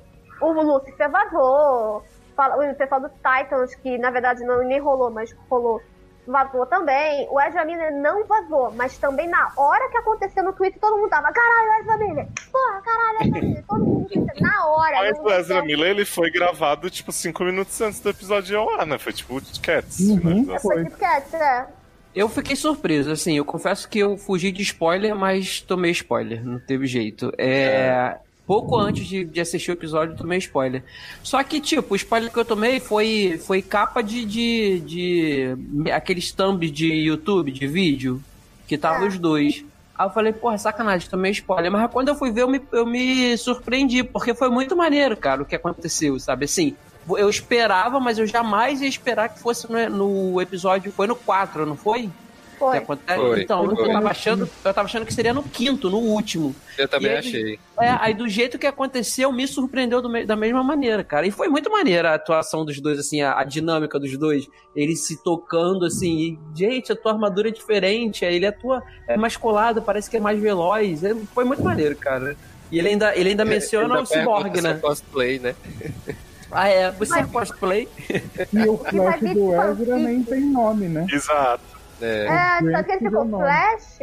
o Lucifer vazou. Fala- O pessoal dos Titans, que na verdade não nem rolou, mas rolou, vazou também. O Ezra Miller não vazou, mas também na hora que aconteceu no Twitter, todo mundo tava, caralho, Ezra Miller! Porra, caralho, Ezra Miller! (laughs) Todo mundo na hora. Mas o Ezra Miller, ele foi gravado, tipo, cinco minutos antes do episódio ao ar, né? Foi tipo o Cats. Uhum. né? Foi de Cats, é. Eu fiquei surpreso, assim, eu confesso que eu fugi de spoiler, mas tomei spoiler, não teve jeito. É. Pouco antes de, de assistir o episódio, eu tomei spoiler. Só que, tipo, o spoiler que eu tomei foi, foi capa de, de, de aqueles thumbs de YouTube, de vídeo, que tava É. os dois. Aí eu falei, porra, sacanagem, tomei spoiler. Mas quando eu fui ver, eu me, eu me surpreendi, porque foi muito maneiro, cara, o que aconteceu, sabe? Assim, eu esperava, mas eu jamais ia esperar que fosse no, no episódio. Foi no 4, não foi? Foi. Acontece? Foi, então, foi. eu tava achando, eu tava achando que seria no quinto, no último. Eu também aí- achei. É, aí do jeito que aconteceu, me surpreendeu do me- da mesma maneira, cara. E foi muito maneira a atuação dos dois, assim, a, a dinâmica dos dois. Eles se tocando, assim, e, gente, a tua armadura é diferente, aí ele atua é mais colado, parece que é mais veloz. É, foi muito maneiro, cara. E ele ainda, ele ainda menciona Ainda o Cyborg, é né? cosplay, né? Ah, é, você é cosplay? E o Flash do fanfic. Ezra nem tem nome, né? Exato. É. É, só que ele ficou nome. Flash,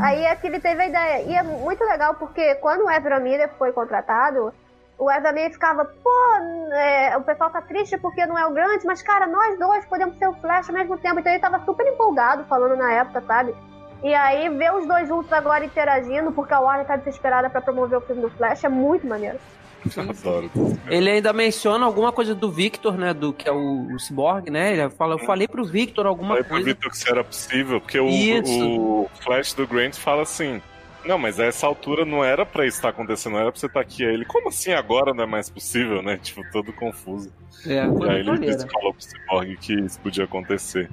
aí é que ele teve a ideia. E é muito legal porque quando o Ezra Miller foi contratado, o Ezra Miller ficava, pô, é, o pessoal tá triste porque não é o Grant, mas cara, nós dois podemos ser o Flash ao mesmo tempo. Então ele tava super empolgado falando na época, sabe? E aí ver os dois juntos agora interagindo, porque a Warner tá desesperada pra promover o filme do Flash, é muito maneiro. Adoro. Ele ainda menciona alguma coisa do Victor, né? Do que é o, o Cyborg, né? Ele fala, eu falei pro Victor alguma Falei pro coisa. Vitor que isso era possível, porque o, o Flash do Grant fala assim: Não, mas a essa altura não era pra isso estar acontecendo, não era pra você estar aqui. Aí ele, como assim agora não é mais possível, né? (laughs) Tipo, todo confuso. É, E foi aí ele falou pro Cyborg que isso podia acontecer.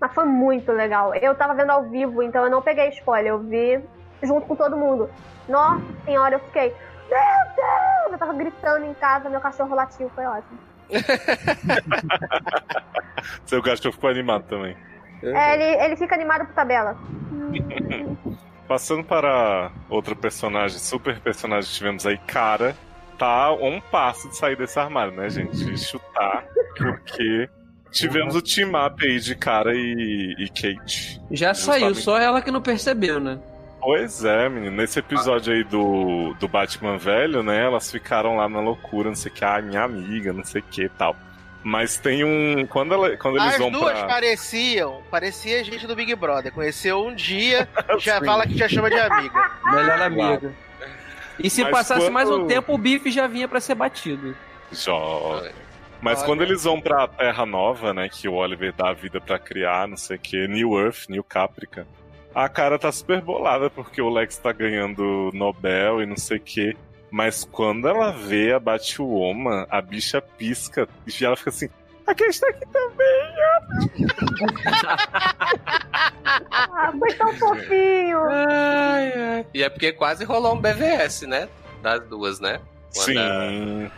Mas foi muito legal. Eu tava vendo ao vivo, então eu não peguei spoiler. Eu vi junto com todo mundo. Nossa senhora, eu fiquei. Meu Deus! Eu tava gritando em casa, meu cachorro latiu, foi ótimo. (laughs) Seu cachorro ficou animado também. É, ele, ele fica animado por tabela. Passando para outro personagem, super personagem que tivemos aí, cara, tá a um passo de sair desse armário, né, gente? De chutar, porque tivemos o team up aí de cara e, e Kate. Já saiu, Justamente. só ela que não percebeu, né? Pois é, menino. Nesse episódio aí do, do Batman velho, né? Elas ficaram lá na loucura, não sei o que, ah, minha amiga, não sei o que e tal. Mas tem um. Quando, ela, quando eles As vão duas pra. pareciam, parecia gente do Big Brother. Conheceu um dia, (laughs) já fala que já chama de amiga. Melhor amiga. E se Mas passasse quando- mais um tempo, o bife já vinha pra ser batido. Jó. Mas Olha. quando eles vão pra Terra Nova, né? Que o Oliver dá a vida pra criar, não sei o que, New Earth, New Caprica. A cara tá super bolada porque o Lex tá ganhando Nobel e não sei o que. Mas quando ela vê a Batwoman, a bicha pisca e ela fica assim. A Kate tá aqui também. (laughs) Ah, foi tão fofinho. E é porque quase rolou um BVS, né? Das duas, né? Quando Sim.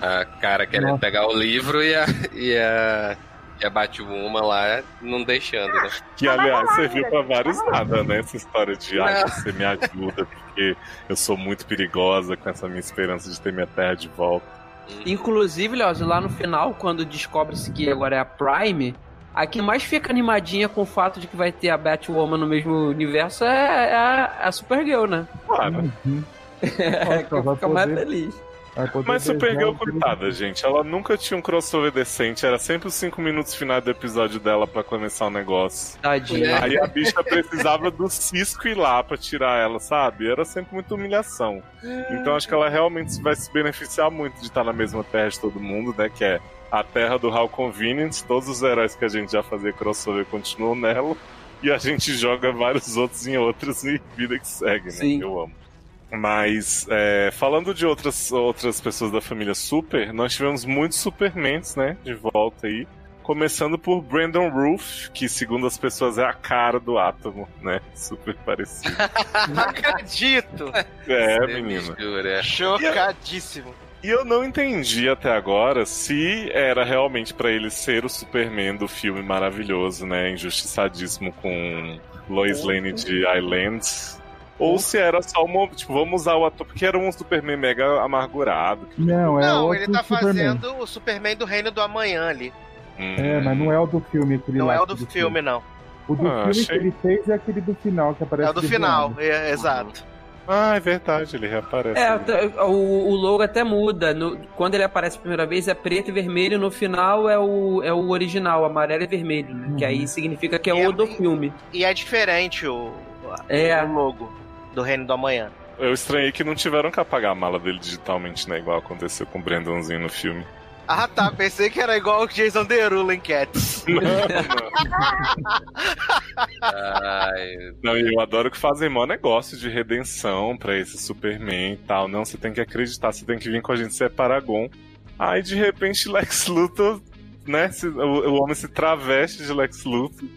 A, a cara querendo Nossa. pegar o livro e a, e a, e a Batwoman lá não deixando, né? (laughs) Que aliás serviu pra vários nada, né? Essa história de ah, você me ajuda, porque eu sou muito perigosa com essa minha esperança de ter minha terra de volta. Inclusive, Léo, lá no final, quando descobre-se que agora é a Prime, a que mais fica animadinha com o fato de que vai ter a Batwoman no mesmo universo é é a, a Supergirl, né? Claro. Uhum. (laughs) É, que vai fica mais feliz. Mas Supergirl, coitada, gente. Ela nunca tinha um crossover decente. Era sempre os cinco minutos finais do episódio dela pra começar o negócio. Tadinha. Aí a bicha precisava do Cisco ir lá pra tirar ela, sabe? Era sempre muita humilhação. Então acho que ela realmente vai se beneficiar muito de estar na mesma terra de todo mundo, né? Que é a terra do How Convenient. Todos os heróis que a gente já fazia crossover continuam nela. E a gente joga vários outros em outros e vida que segue, né? Sim. Eu amo. Mas, é, falando de outras, outras pessoas da família Super, nós tivemos muitos Supermans, né? De volta aí. Começando por Brandon Roof, que segundo as pessoas é a cara do átomo, né? Super parecido. Não (laughs) acredito! É, Você menino. me jura. Chocadíssimo. E eu não entendi até agora se era realmente pra ele ser o Superman do filme maravilhoso, né? Injustiçadíssimo com Lois Lane de Islands. Ou se era só uma. Tipo, vamos usar o ator, porque era um Superman mega amargurado. Não, é não, outro ele tá Superman. fazendo o Superman do Reino do Amanhã ali. Hum. É, mas não é o do filme aquele Não lá é o que do ele filme, não. O do Ah, filme achei- que ele fez é aquele do final que aparece É o do final, voando. é, exato. Ah, é verdade, ele reaparece. É, ali. o, o logo até muda. No- quando ele aparece a primeira vez é preto e vermelho, no final é o, é o original, amarelo e vermelho, né? Que aí significa que é E o é- do filme. E é diferente o, É. o logo do Reino do Amanhã. Eu estranhei que não tiveram que apagar a mala dele digitalmente, né? Igual aconteceu com o Brandonzinho no filme. Ah tá, pensei que era igual o Jason Derulo em Cats. (laughs) Não, não. Ai, Não, e eu adoro que fazem mó negócio de redenção pra esse Superman e tal. Não, você tem que acreditar, você tem que vir com a gente, você é Paragon. Aí de repente Lex Luthor, né? se- o, o homem se traveste de Lex Luthor.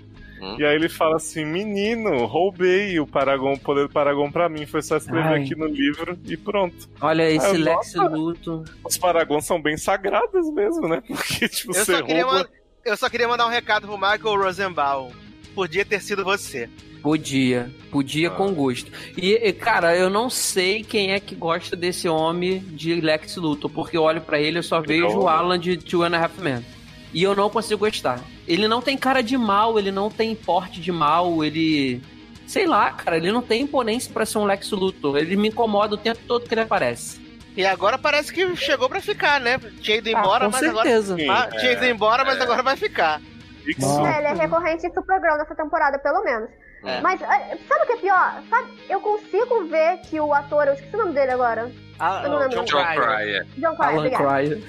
Hum. E aí ele fala assim: Menino, roubei o Paragon, o poder do Paragon pra mim. Foi só escrever Ai. aqui no livro e pronto. Olha esse Ah, Lex nossa. Luthor. Os Paragons são bem sagrados mesmo, né? (laughs) Porque, tipo, Eu você rouba. man- eu só queria mandar um recado pro Michael Rosenbaum. Podia ter sido você. Podia, podia Ah. com gosto. E, e, cara, eu não sei quem é que gosta desse homem de Lex Luthor, porque eu olho pra ele e eu só vejo o Não. Alan de Two and a Half Men. E eu não consigo gostar. Ele não tem cara de mal, ele não tem porte de mal, ele. Sei lá, cara, ele não tem imponência pra ser um Lex Luthor. Ele me incomoda o tempo todo que ele aparece. E agora parece que chegou pra ficar, né? Tinha ido embora, ah, com mas agora. certeza. Sim, Ah, tinha ido é, embora, mas é. agora vai ficar. Isso. É, ele é recorrente em Supergirl nessa temporada, pelo menos. É. Mas é, sabe o que é pior? Sabe, eu consigo ver que o ator, eu esqueci o nome dele agora. Ah. John Cryer. John Cryer, Alan obrigada. Cryer.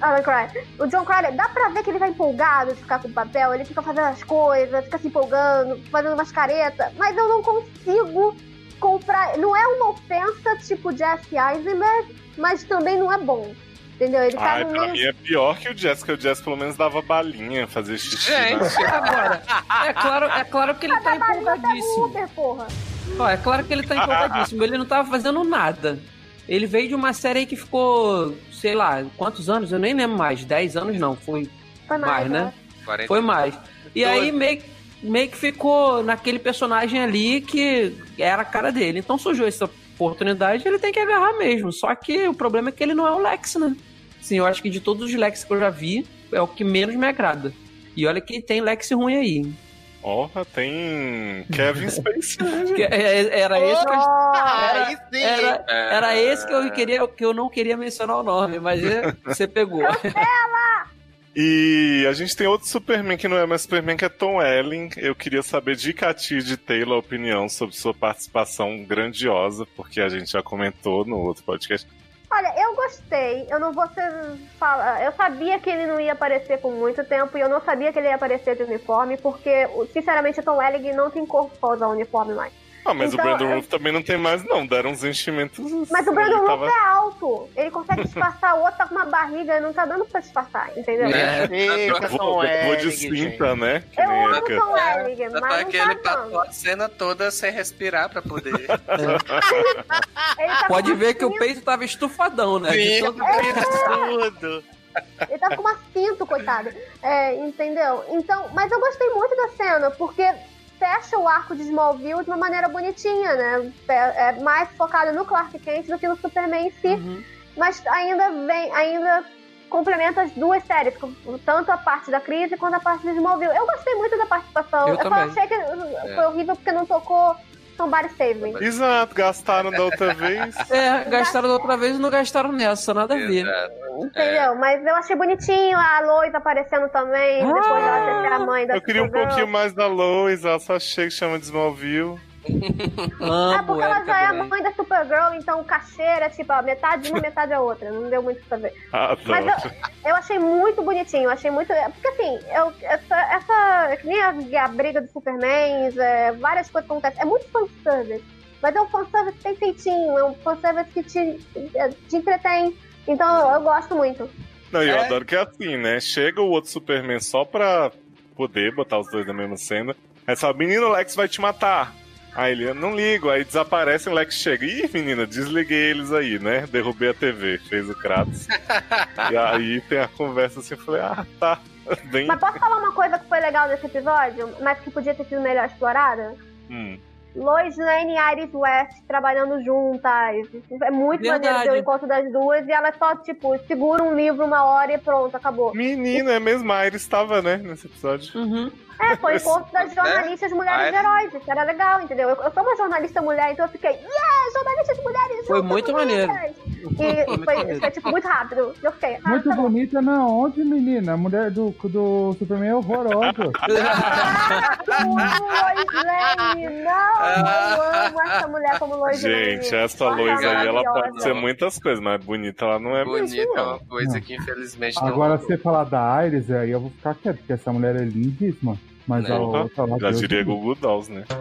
Alan Cryer. O John Cryer, dá pra ver que ele tá empolgado de ficar com o papel, ele fica fazendo as coisas, fica se empolgando, fazendo umas caretas, mas eu não consigo comprar. Não é uma ofensa tipo Jesse Eisenberg, mas também não é bom. Entendeu? Ele tá Ai, no pra meio. mim é pior que o Jess, que o Jess pelo menos dava balinha, fazia xixi. né? Gente, Agora, é claro, é claro que ele tá Trabalhando até empolgadíssimo. Uber, porra. Ó, é claro que ele tá empolgadíssimo. Ele não tava fazendo nada. Ele veio de uma série aí que ficou, sei lá, quantos anos? Eu nem lembro mais. 10 anos não, foi Foi mais, mais, né? 40 Foi mais. E aí meio, meio que ficou naquele personagem ali que era a cara dele. Então surgiu essa oportunidade ele tem que agarrar mesmo. Só que o problema é que ele não é o Lex, né? Sim, eu acho que de todos os Lex que eu já vi, é o que menos me agrada. E olha que tem Lex ruim aí. Porra, tem Kevin (laughs) Spacey? Que é- Era esse que eu, Ah, sim. era, É. era esse que eu queria, que eu não queria mencionar o nome, mas é- você pegou. (laughs) E a gente tem outro Superman que não é mais Superman, que é Tom Welling. Eu queria saber de Katia e de Taylor a opinião sobre sua participação grandiosa, porque a gente já comentou no outro podcast. Olha, eu gostei. Eu não vou ser. Fala... Eu sabia que ele não ia aparecer por muito tempo e eu não sabia que ele ia aparecer de uniforme, porque, sinceramente, o Tom Welling não tem corpo pra usar uniforme mais. Ah, mas Então, o Brandon eu- Roof também não tem mais, não. Deram uns enchimentos. Mas o ele Brandon tava- Roof é alto. Ele consegue disfarçar, o outro tá com uma barriga não tá dando pra disfarçar, entendeu? É. Deixa Vou, Tom vou de cinta, gente. né? Que Eu amo Tom Tanto mas é que não ele tá passou dando. a cena toda sem respirar pra poder. (laughs) Ele tá Pode ver que o peito tava estufadão, né? De Sim. todo- Absurdo. Ele tá com uma cinto, coitado. É, entendeu? Então, mas eu gostei muito da cena, porque fecha o arco de Smallville de uma maneira bonitinha, né? É, é mais focado no Clark Kent do que no Superman em si. Uhum. Mas ainda vem, ainda complementa as duas séries, tanto a parte da crise quanto a parte de Smallville. Eu gostei muito da participação. Eu só também. achei que foi horrível porque não tocou Somebody Save Me. Exato, gastaram da outra vez. É, gastaram da outra vez e não gastaram nessa, nada a ver. Entendeu? Mas eu achei bonitinho a Lois aparecendo também, Ah! depois dela ter sido a mãe da Eu queria um pouquinho mais da Lois, ela só chega e chama de Smallville. Amo É porque ela Erika já é a mãe da Supergirl, então o cachê era tipo, a metade de uma, metade a outra. Não deu muito pra ver. Mas eu, eu achei muito bonitinho, eu achei muito. Porque assim, eu, essa, essa. Que nem a, a briga dos Supermans, é, várias coisas acontecem. É muito fanservice. Mas é um fanservice bem feitinho, é um fanservice que te, te entretém. Então eu, eu gosto muito. Não, e eu É. adoro que é assim, né? Chega o outro Superman só pra poder botar os dois na mesma cena. Menino, o Lex vai te matar. Aí ele, não ligo. Aí desaparece o Lex chega. Ih, menina, desliguei eles aí, né? Derrubei a TV, fez o Kratos. (laughs) e aí tem a conversa assim, eu falei, ah, tá. (laughs) Bem. Mas posso falar uma coisa que foi legal nesse episódio, mas que podia ter sido melhor explorada? Hum. Lois Lane e Iris West trabalhando juntas. É muito Verdade. maneiro ver o encontro das duas e elas só, tipo, seguram um livro uma hora e pronto, acabou. Menina, é mesmo, a Iris estava, né, nesse episódio. Uhum. É, foi o encontro das jornalistas mulheres Iris- heróis, isso era legal, entendeu? Eu, eu sou uma jornalista mulher, então eu fiquei, yeah, jornalistas mulheres Foi muito bonitas." maneiro. E Foi foi, foi, tipo, muito rápido. Eu fiquei, ah, Muito tá bom. bonita, não. Onde, menina? A mulher do, do Superman é horrorosa. Ah, eu amo Lois (laughs) Lane, não, eu amo essa mulher como Lois Lane. Gente, essa Lois aí, ela pode ser muitas coisas, mas bonita ela não é mesmo, Bonita é não. uma coisa que infelizmente não. Agora, se você falar da Iris, aí eu vou ficar quieto, porque essa mulher é lindíssima. Mas Né? a outra lá... Já diria. Google Dolls, né? (laughs)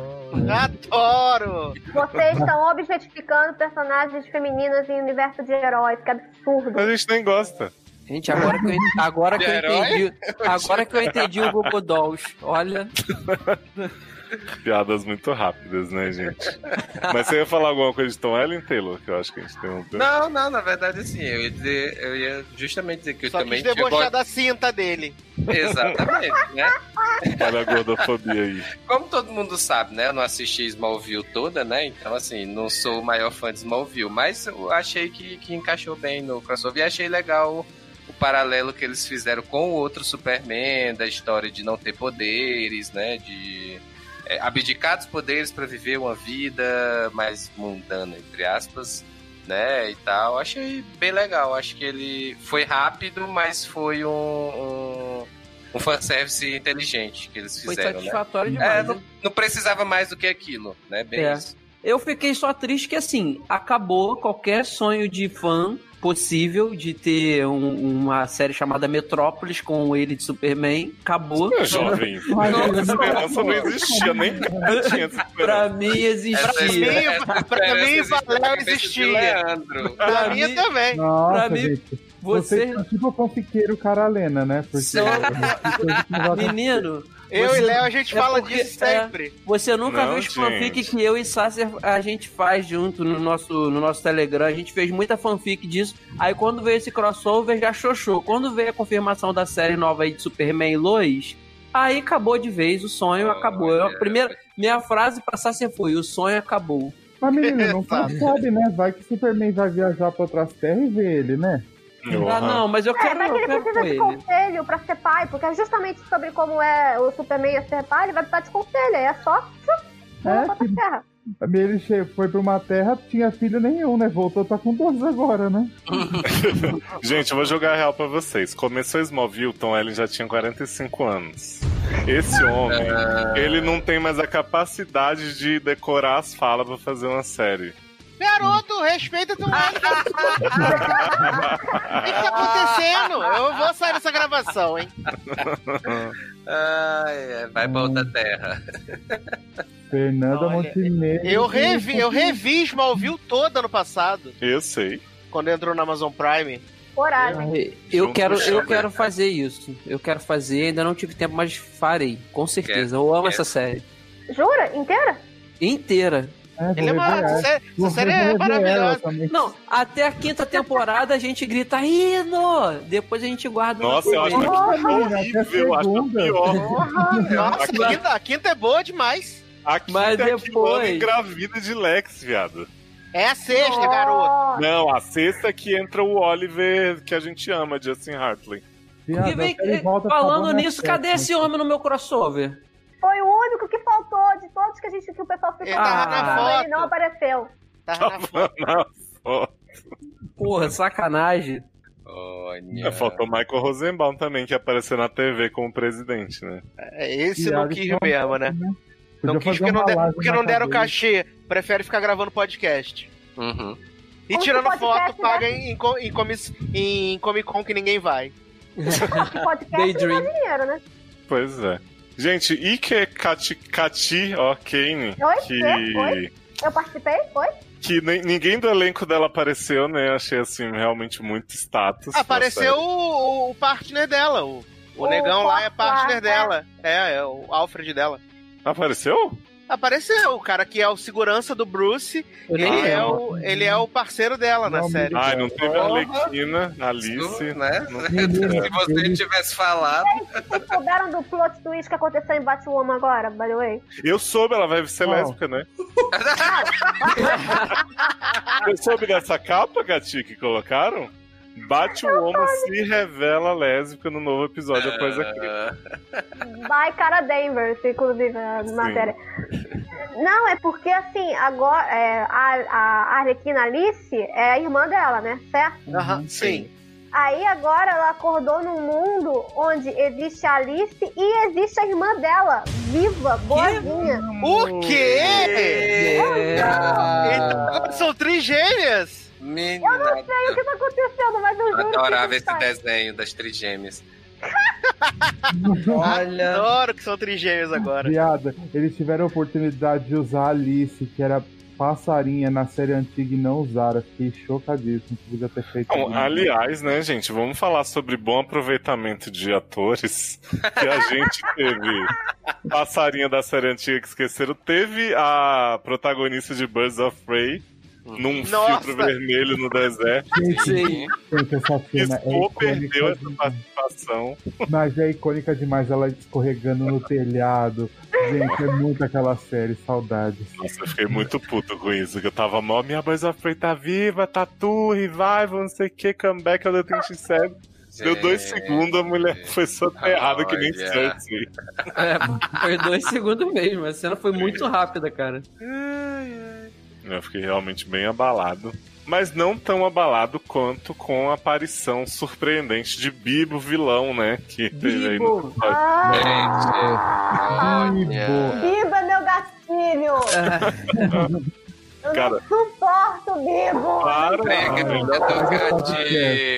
Adoro! Vocês estão objetificando personagens femininas em universo de heróis, que absurdo. Mas a gente nem gosta. Gente, agora que eu, agora que eu entendi. Agora que eu entendi o Google Dolls. Olha. (laughs) (laughs) Piadas muito rápidas, né, gente? Mas você ia falar alguma coisa de Tom Ellen, Taylor? Que eu acho que a gente tem um. Não, não, na verdade assim, eu ia dizer, eu ia justamente dizer que eu Só também quis tinha debochar go- da cinta dele. Exatamente, né? Olha a gordofobia aí. Como todo mundo sabe, né? Eu não assisti Smallville toda, né? Então, assim, não sou o maior fã de Smallville, mas eu achei que, que encaixou bem no crossover e achei legal o paralelo que eles fizeram com o outro Superman, da história de não ter poderes, né? De é, abdicar dos poderes para viver uma vida mais mundana, entre aspas, né? E tal. Achei bem legal. Acho que ele foi rápido, mas foi um. um um fanservice inteligente que eles Foi fizeram, né? satisfatório É, demais. não, né? não precisava mais do que aquilo, né? Bem É. isso. Eu fiquei só triste que assim, acabou qualquer sonho de fã possível de ter um- uma série chamada Metrópolis com ele de Superman. Acabou. É, jovem. (laughs) Mas- Essa esperança não existia, nem (laughs) tinha essa Pra mim Pra existia. mim, pra mim, Valéu existia. Leandro. Pra Pra mim mim- também. Nossa, Pra mim, gente. Vocês Você. são tipo o fanfiqueiro cara Lena, né? Porque Só- (laughs) Menino, Eu Você- e Léo, a gente é fala porque- disso sempre. você nunca Não, viu os fanfic que eu e Sasser a gente faz junto no nosso, no nosso Telegram. A gente fez muita fanfic disso. Aí quando veio esse crossover, já xoxou. Quando veio a confirmação da série nova aí de Superman e Lois, aí acabou de vez. O sonho acabou. Eu, a primeira, minha frase pra Sasser foi: o sonho acabou. Mas, menino, não sabe, né? Vai que Superman vai viajar pra outras terras e ver ele, né? Ah, não, mas eu É, quero, mas eu ele quero precisa de ele. conselho pra ser pai, porque é justamente sobre como é o Superman a ser pai, ele vai precisar de conselho. aí É só É, é, pra que terra. ele che- foi pra uma terra, tinha filho nenhum, né? Voltou, tá com 12 agora, né? (laughs) Gente, eu vou jogar real pra vocês. Começou Smallville, Tom Ellen já tinha 45 anos. Esse homem, ele não tem mais a capacidade de decorar as falas pra fazer uma série. Garoto, respeita teu velho. O que, tá acontecendo? Eu vou sair dessa gravação, hein? Ai, vai pra outra terra. Fernanda Olha, Montenegro. Eu revi, eu revi Smallville toda ano passado, Eu sei. quando entrou na Amazon Prime. Coragem. Eu Junto quero, eu quero fazer isso. Eu quero fazer, ainda não tive tempo, mas farei. Com certeza. Eu amo Quer? essa série. Jura? Inteira? Inteira. É, Ele é uma, rever ela. essa série, essa série é maravilhosa. Não, até a quinta temporada a gente grita hino! Depois a gente guarda Nossa, eu acho que é horrível, eu acho que é pior. Nossa, a quinta, a quinta é boa demais. A quinta Mas é que depois- manda engravida de Lex, viado. É a sexta, garoto. Nossa. Não, a sexta é que entra o Oliver que a gente ama, Justin Hartley. Viado, E vem, falando nisso, cadê esse homem no meu crossover? Foi o único que faltou de todos que a gente que o pessoal ficou foto. ele não apareceu. Tava na foto. Porra, sacanagem. Olha. É, Faltou Michael Rosenbaum também, que apareceu na TV como presidente, né? É, Esse não quis mesmo, né? Podia Não quis porque não, uma de- live porque não deram cachê. Prefere ficar gravando podcast. Uhum. E tirando foto, paga em, em, co- em, comis- em Comic Con que ninguém vai. Que podcast dá dinheiro, né? Pois é. Gente, Ike Kati, Kati ó, Kane, Oi? que, Oi? Eu participei? Foi? que nem- ninguém do elenco dela apareceu, né? Achei, assim, realmente muito status. na Apareceu o, o partner dela. O, o O negão lá é partner lá, é. dela. É, é o Alfred dela. Apareceu? Apareceu, o cara que é o segurança do Bruce. Ele é, lembro. o, ele é o parceiro dela na Não, série. Ai, não teve a. Arlequina, a Alice. Né? Se você tivesse falado. Vocês souberam do plot twist que aconteceu em Batwoman agora, by the way? Eu soube, ela vai ser Qual? lésbica, né? (laughs) Você soube dessa capa, Gati, que colocaram? Batwoman se revela lésbica no novo episódio após a. By (laughs) Cara Danvers, inclusive, a Sim. matéria. Não, é porque assim, agora é, a, a Arlequina Alice é a irmã dela, né? Certo? Aham, sim. Aí agora ela acordou num mundo onde existe a Alice e existe a irmã dela, viva, boazinha. O quê? Então são trigêmeas? Menina, Não sei o que tá acontecendo, mas eu eu juro adorava esse desenho das trigêmeas. (laughs) Olha. Adoro que são trigêmeos agora. Viada, eles tiveram a oportunidade de usar a Alice, que era passarinha na série antiga e não usaram. Fiquei chocadíssimo que podia ter feito Bom, aliás, né, gente, vamos falar sobre bom aproveitamento de atores (laughs) que a gente teve. Passarinha da série antiga que esqueceram. Teve a protagonista de Birds of Prey num Nossa! filtro vermelho no deserto. Gente, Sim. gente, essa cena é perdeu icônica, essa participação. mas é icônica demais ela escorregando no telhado. Gente, é muito aquela série, saudades. Nossa, eu fiquei muito puto com isso. Que eu tava mó, minha of Prey tá viva, Tatu, Revival, não sei o que, comeback ao Detention Série. Deu dois segundos, a mulher foi soterrada que nem. Cersei. É, foi dois segundos mesmo. A cena foi muito rápida, cara. Eu fiquei realmente bem abalado. Mas não tão abalado quanto com a aparição surpreendente de Bibo, vilão, né? Que teve aí no... Bibo. Ah, Bibo. Biba, meu gatilho! É, (laughs) Eu Cara. não suporto Bibo! Para! Obrigado. Cati.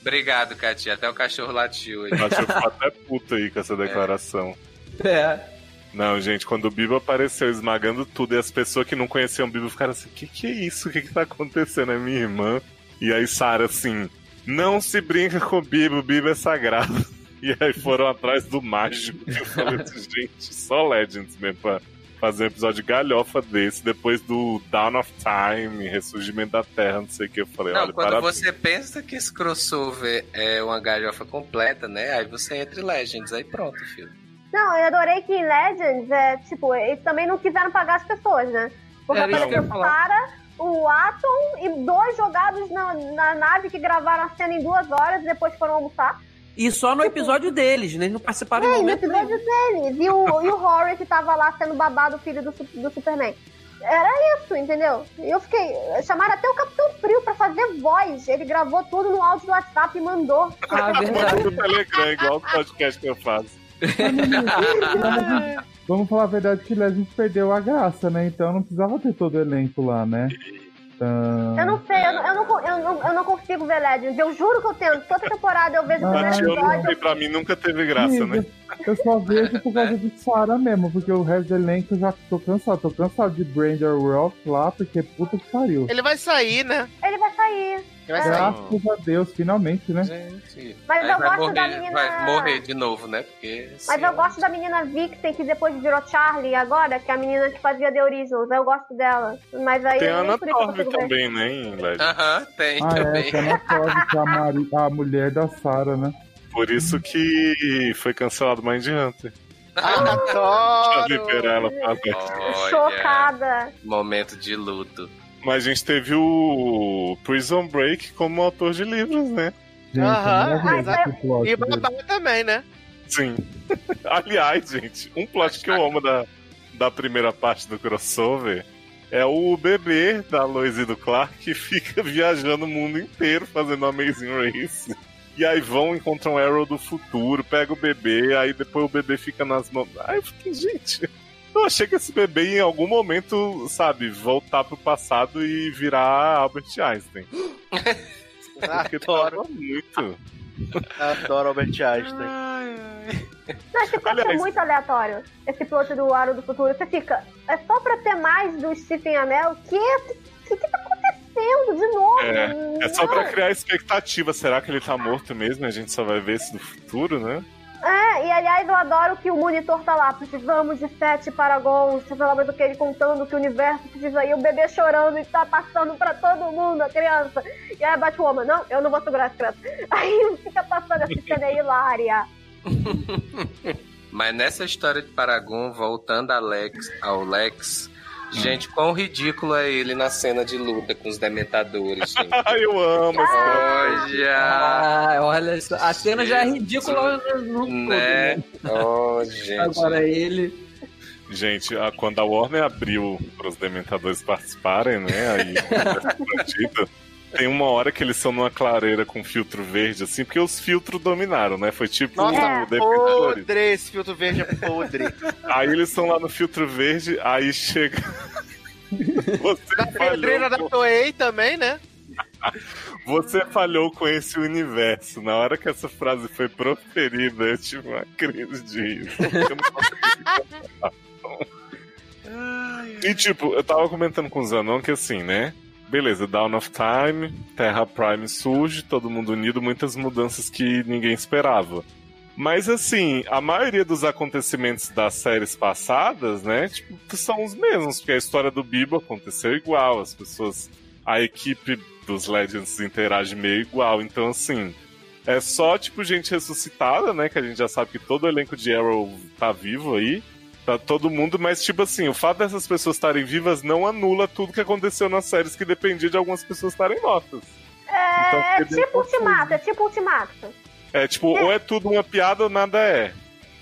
Obrigado, Cati. Até o cachorro latiu aí. Acho que eu fico até puto aí com essa declaração. É. Não, gente, quando o Bibo apareceu esmagando tudo e as pessoas que não conheciam o Bibo ficaram assim: que que é isso? O que que tá acontecendo? É minha irmã. E aí Sara assim: não se brinca com o Bibo, o Bibo é sagrado. (laughs) E aí foram atrás do mágico. (laughs) Eu falei assim: gente, só Legends mesmo pra fazer um episódio de galhofa desse, depois do Dawn of Time, Ressurgimento da Terra, não sei o que. Eu falei: Não, olha, quando parabéns. você pensa que esse crossover é uma galhofa completa, né? Aí você entra em Legends, aí pronto, filho. Não, eu adorei que em Legends, é, tipo, eles também não quiseram pagar as pessoas, né? Porque Era apareceu o. Sara, o Atom e dois jogados na, na nave que gravaram a cena em duas horas e depois foram almoçar. E só no episódio deles, né? Eles não participaram É, no momento nenhum. episódio deles. E o, e o Rory que tava lá sendo babado, o filho do, do Superman. Era isso, entendeu? E eu fiquei. Chamaram até o Capitão Frio pra fazer voz. Ele gravou tudo no áudio do WhatsApp e mandou. Ah, (laughs) verdade. no Telegram, igual o podcast que eu faço. (laughs) Vamos falar a verdade que Legends perdeu a graça, né? Então não precisava ter todo o elenco lá, né? Então... Eu não sei, eu não, eu, não, eu, não, eu não consigo ver Legends. Eu juro que eu tento. Toda temporada eu vejo o primeiro episódio. pra mim nunca teve graça, né? Eu só vejo por causa de Sarah mesmo, porque o resto do elenco eu já tô cansado. Tô cansado de Brander Roth lá, porque puta que pariu. Ele vai sair, né? Ele vai sair. Vai sair. Graças a Deus, finalmente, né? Gente. Mas eu gosto morrer, da menina- Vai morrer de novo, né? Porque. Mas eu gosto da menina Vixen, que depois virou Charlie agora, que é a menina que fazia The Originals. Eu gosto dela. Mas aí Tem a Ana Torv consigo ver. também, né, em Legends. Aham, tem Ah, é, também. é na Torre, que é a, Mari- a mulher da Sarah, né? Por isso que foi cancelado Mind Hunter. Adoro! liberar ela pra. Olha, Chocada. Momento de luto. Mas a gente teve o Prison Break como autor de livros, né? Aham, é plot E dele. babá também, né? Sim. (laughs) Aliás, gente, um plot que eu amo da, da primeira parte do crossover é o bebê da Lois e do Clark que (laughs) fica viajando o mundo inteiro fazendo Amazing Race. E aí vão, encontram um Arrow do futuro, pega o bebê, aí depois o bebê fica nas mãos. Aí eu fiquei, gente, eu achei que esse bebê em algum momento, sabe, voltar pro passado e virar Albert Einstein. (gasps) Porque Adoro, muito. adoro Albert Einstein. Não, esse plot é Aliás- muito aleatório. Esse plot do Aro do Futuro. Você fica. É só pra ter mais do Stephen Amell? O que, que, que tá acontecendo de novo? É, É só pra criar expectativa. Será que ele tá morto mesmo? A gente só vai ver esse do futuro, né? É, e aliás, eu adoro que o monitor tá lá. Precisamos de sete paragons. Pelo menos do que ele contando que o universo precisa. E o bebê chorando e tá passando pra todo mundo, a criança. E aí a Batwoman, não, eu não vou segurar essa criança. (laughs) Aí fica passando essa (laughs) cena hilária. Mas nessa história de Paragon, voltando a Lex, ao Lex, gente, quão ridículo é ele na cena de luta com os dementadores, gente. (laughs) Ai, eu amo esse Olha! Ah, olha, isso. a cena já é ridícula no, no todo, Né? né? Oh, (laughs) gente. Agora ele. Gente, a- quando a Warner abriu para os Dementadores participarem, né? Aí, (laughs) tem uma hora que eles são numa clareira com filtro verde, assim, porque os filtros dominaram, né? Foi tipo Nossa, Dementadores. podre! Esse filtro verde é podre. Aí eles estão lá no filtro verde, aí chega. (laughs) Você Da pedreira da falhou, Toei também, né? você falhou com esse universo. Na hora que essa frase foi proferida, eu tive uma crise de riso. (laughs) E tipo, eu tava comentando com o Zanon que assim, né? Beleza, Dawn of Time, Terra Prime surge, todo mundo unido, muitas mudanças que ninguém esperava. Mas assim, a maioria dos acontecimentos das séries passadas, né, tipo, são os mesmos, porque a história do Bibo aconteceu igual, as pessoas, a equipe dos Legends interage meio igual, então assim, é só tipo gente ressuscitada, né, que a gente já sabe que todo o elenco de Arrow tá vivo aí, Tá todo mundo, mas tipo assim, o fato dessas pessoas estarem vivas não anula tudo que aconteceu nas séries que dependia de algumas pessoas estarem mortas. Então, É fiquei bem tipo ultimato, é tipo ultimato. É tipo, ou é tudo uma piada ou nada é.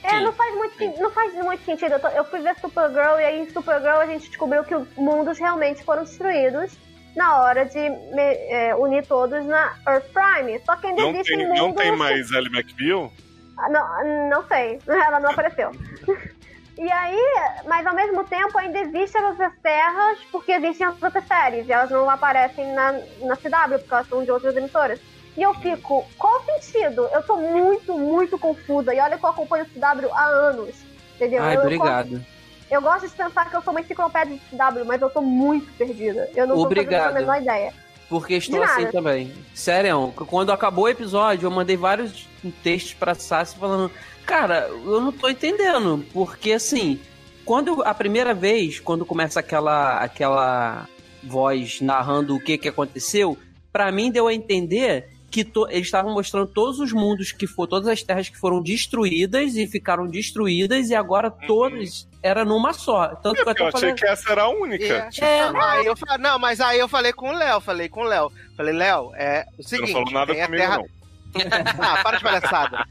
É, Sim, não faz muito, não faz muito sentido. Eu, tô- eu fui ver Supergirl e aí em Supergirl a gente descobriu que os mundos realmente foram destruídos na hora de me- é, unir todos na Earth Prime. Só que ainda Não existe tem, mundo... não tem mais Ellie McBeal? Ah, Não, não sei, (laughs) ela não apareceu. (laughs) E aí, mas ao mesmo tempo ainda existem outras terras, porque existem as outras séries, e elas não aparecem na, na CW, porque elas são de outras emissoras. E eu fico, qual o sentido? Eu tô muito, muito confusa. E olha que eu acompanho o CW há anos. Entendeu? Ai, eu, obrigado. Eu gosto de pensar que eu sou uma enciclopédia de CW, mas eu tô muito perdida. Eu não Obrigado. tô fazendo a menor ideia. Porque estou assim também. Sério, quando acabou o episódio, eu mandei vários textos pra Sassi falando: Cara, eu não tô entendendo. Porque assim, quando a primeira vez, quando começa aquela, aquela voz narrando o que, que aconteceu, pra mim deu a entender que to- eles estavam mostrando todos os mundos que foram, todas as terras que foram destruídas e ficaram destruídas, e agora todas era numa só. Tanto que eu Eu achei que essa era a única. É, Não, aí eu, não, mas aí eu falei com o Léo, falei com o Léo. Falei, Léo, é o Você não seguinte, falou nada tem a comigo, terra... não. (laughs) Ah, para de palhaçada.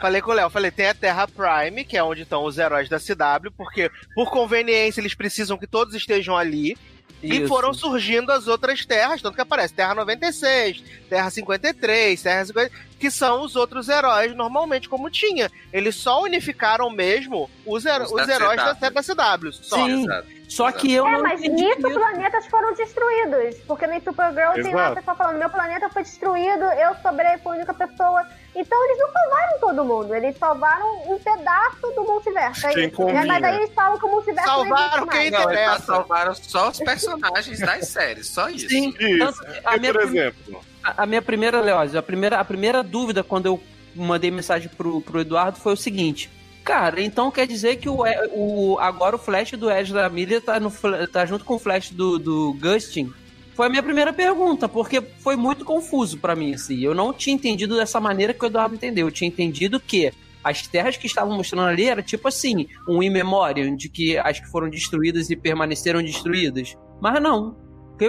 falei com o Léo, falei, tem a Terra Prime, que é onde estão os heróis da CW, porque por conveniência eles precisam que todos estejam ali. E Isso. foram surgindo as outras terras, tanto que aparece Terra 96, Terra 53, Terra 50, que são os outros heróis normalmente como tinha. Eles só unificaram mesmo os, Os os da heróis da, CW. da CW. Só. Sim. Exato. Só que eu É, não mas entendi nisso isso. planetas foram destruídos. Porque no Supergirl tem lá a Exato. pessoa falando: meu planeta foi destruído, eu sobrei, a única pessoa. Então eles não salvaram todo mundo, eles salvaram um pedaço do multiverso. É Quem combina. Mas aí eles falam que o multiverso Salvaram não existe quem mais. Não, interessa. salvaram só os personagens das séries, só isso. Sim, Isso. E, minha, por exemplo, a- a minha primeira, Leózio, a primeira, a primeira dúvida quando eu mandei mensagem pro, pro Eduardo foi o seguinte. Cara, então quer dizer que o, o agora o Flash do Ezra Miller tá, no, tá junto com o Flash do, do Gustin? Foi a minha primeira pergunta, porque foi muito confuso pra mim, assim. Eu não tinha entendido dessa maneira que o Eduardo entendeu. Eu tinha entendido que as terras que estavam mostrando ali era tipo assim, um in memoriam de que as que foram destruídas e permaneceram destruídas. Mas não.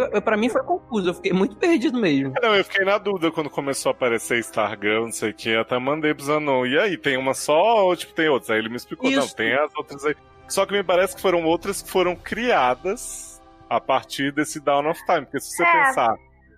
Porque pra mim foi confuso, eu fiquei muito perdido mesmo. Não, eu fiquei na dúvida quando começou a aparecer Stargirl, não sei o que, até mandei pro Zanon. E aí, tem uma só ou tipo, tem outras? Aí ele me explicou, não, Isso. tem as outras aí. Só que me parece que foram outras que foram criadas a partir desse Down of Time. Porque se você É. pensar,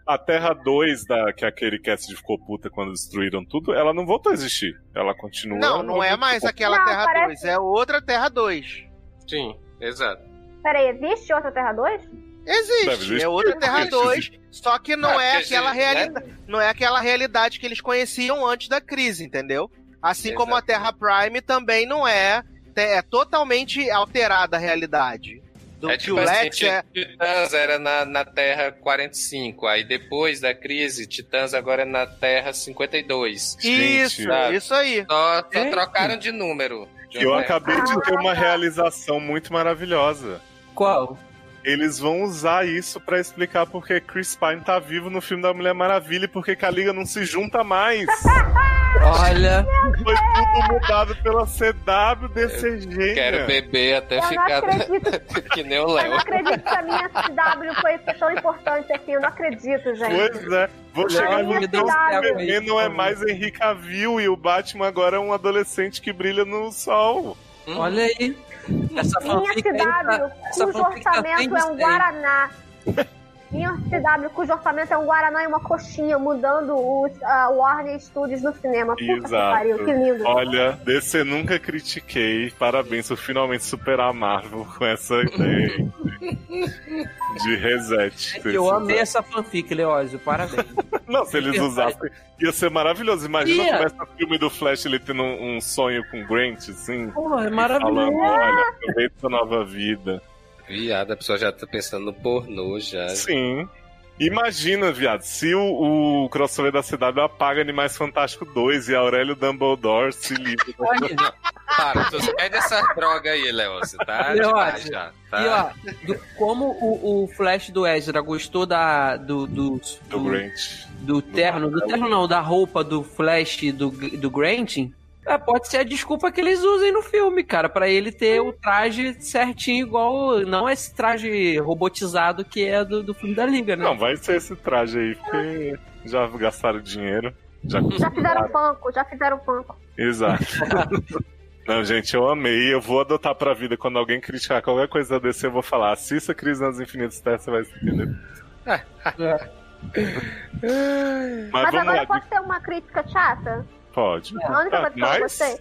a Terra 2, da, que aquele Cassidy ficou puta quando destruíram tudo, ela não voltou a existir. Ela continua. Não, não é mais aquela Não, Terra parece- 2, é outra Terra 2. Sim, exato. Peraí, existe outra Terra 2? Existe, é outra Terra Existe. 2, só que não Ah, é porque aquela existe, né? realidade, não é aquela realidade que eles conheciam antes da crise, entendeu? Assim Exato. como a Terra Prime também não é, é totalmente alterada a realidade. Do é que tipo o assim, é, Titãs era na, na Terra 45, aí depois da crise, Titãs agora é na Terra 52. isso, sabe? isso aí. Só, só trocaram de número. De Eu acabei de ter uma realização muito maravilhosa. Qual? Eles vão usar isso pra explicar porque Chris Pine tá vivo no filme da Mulher Maravilha e porque que a Liga não se junta mais. (laughs) Olha, Foi tudo mudado pela CW desse jeito. Quero beber até Eu não ficar (laughs) acredito. que nem o Eu não Léo. acredito que a minha CW foi ser tão importante assim. Eu não acredito, gente. Pois é. Vou chegar no. Superman não é mais Henry Cavill e o Batman agora é um adolescente que brilha no sol. Hum, olha aí. Essa Minha tá- CW, essa cujo tá orçamento sem é um. Guaraná. (laughs) Minha CW, cujo orçamento é um Guaraná e uma coxinha, mudando os ah, Warner Studios no cinema. Puta que Exato. pariu, que lindo. Olha, DC nunca critiquei. Parabéns por finalmente superar a Marvel (laughs) com essa ideia de, reset. Eu amei essa fanfic, Leózio. Parabéns. (laughs) Não, se eles usassem, ia ser maravilhoso. Imagina Ia. começa o filme do Flash ele tendo um, um sonho com Grant, assim. Porra, é Falando, maravilhoso. olha, aproveita sua nova vida. Viado, a pessoa já tá pensando no pornô já. Sim. Imagina, viado, se o, o crossover da CW apaga Animais Fantásticos 2 e Aurélio Dumbledore se livra. (laughs) Olha, Para, tu pede essa droga aí, Léo. Você tá Léo, demais acho. já. E Tá? ó, do- como o, o Flash do Ezra gostou da, do, do, do do, Grant. do terno, do terno não, da roupa do Flash do, do Grant, é, pode ser a desculpa que eles usem no filme, cara, pra ele ter o traje certinho igual, não esse traje robotizado que é do, do filme da Liga, né? Não, vai ser esse traje aí, porque já gastaram dinheiro. Já Já fizeram panco, já fizeram panco. Exato. (laughs) Não, gente, eu amei. Eu vou adotar pra vida. Quando alguém criticar qualquer coisa DC, eu vou falar: assista Crise nas Infinitas Terras, você vai entender. É. (laughs) Mas, Mas agora lá. pode ter uma crítica chata? Pode. A única coisa que eu mas- gostei.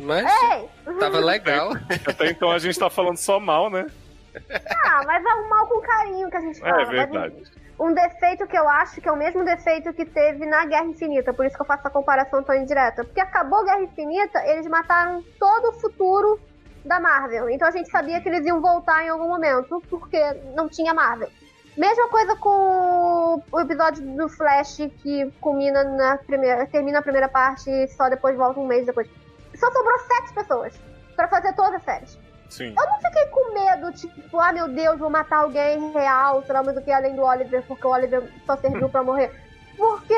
Mas Ei! tava legal. Até então a gente tá falando só mal, né? Ah, mas é um mal com carinho que a gente fala. É verdade. Um defeito que eu acho que é o mesmo defeito que teve na Guerra Infinita, por isso que eu faço a comparação tão indireta. Porque acabou a Guerra Infinita, eles mataram todo o futuro da Marvel. Então a gente sabia que eles iam voltar em algum momento, porque não tinha Marvel. Mesma coisa com o episódio do Flash que culmina na primeira, termina a primeira parte e só depois volta um mês depois. Só sobrou sete pessoas pra fazer todas as séries. Sim. Eu não fiquei com medo, tipo, ah meu Deus, vou matar alguém real, sei lá, mais do que além do Oliver, porque o Oliver só serviu pra morrer. Porque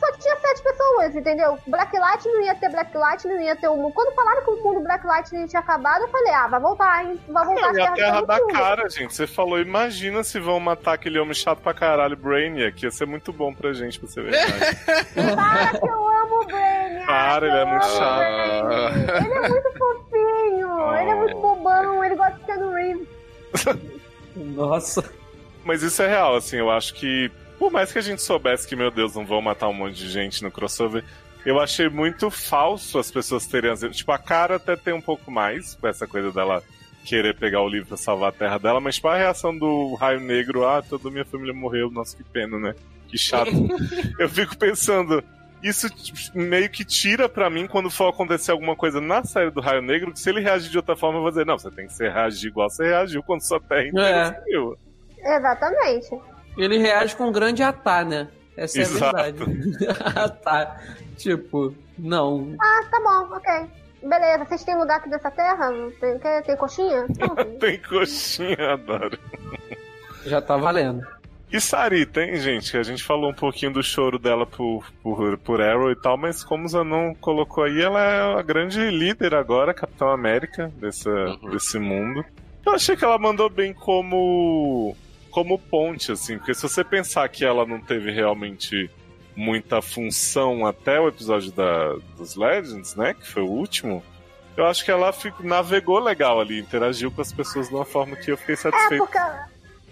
só tinha sete pessoas, entendeu? Blacklight não ia ter Blacklight, não ia ter o mundo. Quando falaram que o mundo Blacklight tinha acabado, eu falei, ah, vai voltar, hein? Vai voltar E a terra da cara, gente. Você falou, imagina se vão matar aquele homem chato pra caralho, Brainiac. Ia ser muito bom pra gente, pra ser verdade. (laughs) Para que eu amo o Brainiac. Para, ele é muito chato. Ele é muito fofinho, ele é muito bobão, ele gosta de Keanu Reeves. Nossa. Mas isso é real, assim, eu acho que. Por mais que a gente soubesse que, meu Deus, não vão matar um monte de gente no crossover, eu achei muito falso as pessoas terem. Tipo, a cara até tem um pouco mais, com essa coisa dela querer pegar o livro pra salvar a terra dela, mas tipo, a reação do Raio Negro, ah, toda a minha família morreu, nossa, que pena, né? Que chato. (laughs) eu fico pensando. Isso tipo, meio que tira pra mim quando for acontecer alguma coisa na série do Raio Negro, que se ele reagir de outra forma, eu vou dizer, não, você tem que ser reagir igual você reagiu quando sua terra inteira É. sumiu. Exatamente. Ele reage com um grande atá, né? Essa é Exato. a verdade. (laughs) atá. Tipo, não. Ah, tá bom, ok. Beleza, vocês têm lugar aqui nessa terra? Tem, quer- tem coxinha? Então, (laughs) Tem coxinha, adoro. Já tá valendo. E Sari, tem, gente? A gente falou um pouquinho do choro dela por, por, por Arrow e tal, mas como o Zanon colocou aí, ela é a grande líder agora, Capitão América, dessa, Uhum. desse mundo. Eu achei que ela mandou bem como, como ponte, assim, porque se você pensar que ela não teve realmente muita função até o episódio da, dos Legends, né, que foi o último, eu acho que ela fico- navegou legal ali, interagiu com as pessoas de uma forma que eu fiquei É, satisfeito. porque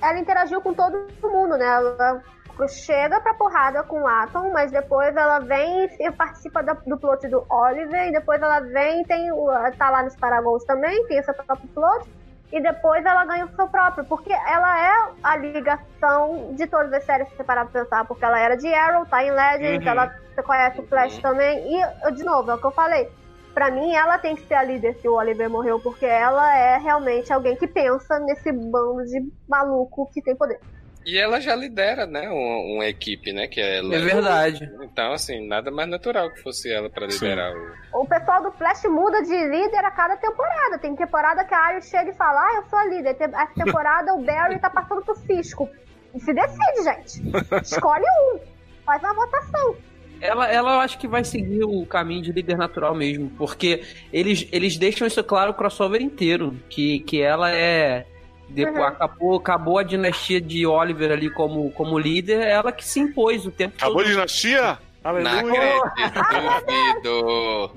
ela interagiu com todo mundo, né? Ela chega pra porrada com o Atom, mas depois ela vem e participa da- do plot do Oliver, e depois ela vem e tem o, tá lá nos Paragons também, tem seu próprio plot, e depois ela ganha o seu próprio, porque ela é a ligação de todas as séries, se você parar pra pensar, porque ela era de Arrow, tá em Legends, Uhum. ela você conhece o Flash Uhum. também, e, de novo, é o que eu falei, Pra mim, ela tem que ser a líder se o Oliver morreu, porque ela é realmente alguém que pensa nesse bando de maluco que tem poder. E ela já lidera, né, uma, uma equipe, né, que é ela. É verdade. Então, assim, nada mais natural que fosse ela pra liderar o... O pessoal do Flash muda de líder a cada temporada. Tem temporada que a Arya chega e fala, ah, eu sou a líder. Tem- Essa temporada o Barry tá passando pro Cisco. E se decide, gente. Escolhe um. Faz uma votação. Ela, ela eu acho que vai seguir o caminho de líder natural mesmo, porque eles, eles deixam isso claro o crossover inteiro, que, que ela é. Depois, Uhum. acabou, acabou a dinastia de Oliver ali como, como líder, ela que se impôs o tempo Acabou todo. a dinastia? Não Aleluia! acredito, (laughs) duvido.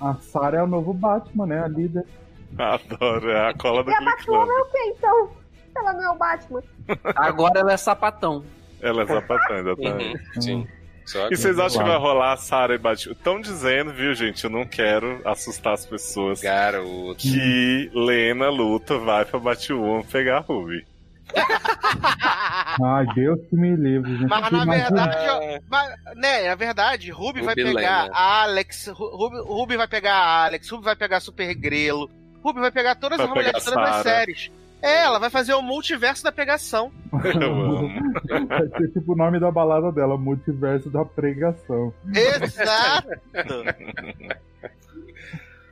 A Sarah é o novo Batman, né? A líder. Adoro, é a cola do E a Click Club. é o quê, então? Ela não é o Batman. Agora ela é sapatão. Ela é sapatão, exatamente. Uhum, sim. E vocês acham que vai rolar Sarah e Batman? Estão dizendo, viu, gente? Eu não quero assustar as pessoas. garoto. Que Lena luta vai pra Batwoman pegar a Ruby. Ai, Deus que me livre, gente. Mas na verdade, ó, mas, né, na verdade, Ruby, vai Ruby pegar Lena. a Alex, Ru- Ruby, Ruby vai pegar a Alex, Ruby vai pegar Super Grelo, Ruby vai pegar todas Vai as mulheres todas as séries. É, ela vai fazer o multiverso da pegação. Eu amo. (laughs) Vai ser tipo o nome da balada dela, Multiverso da Pregação. Exato!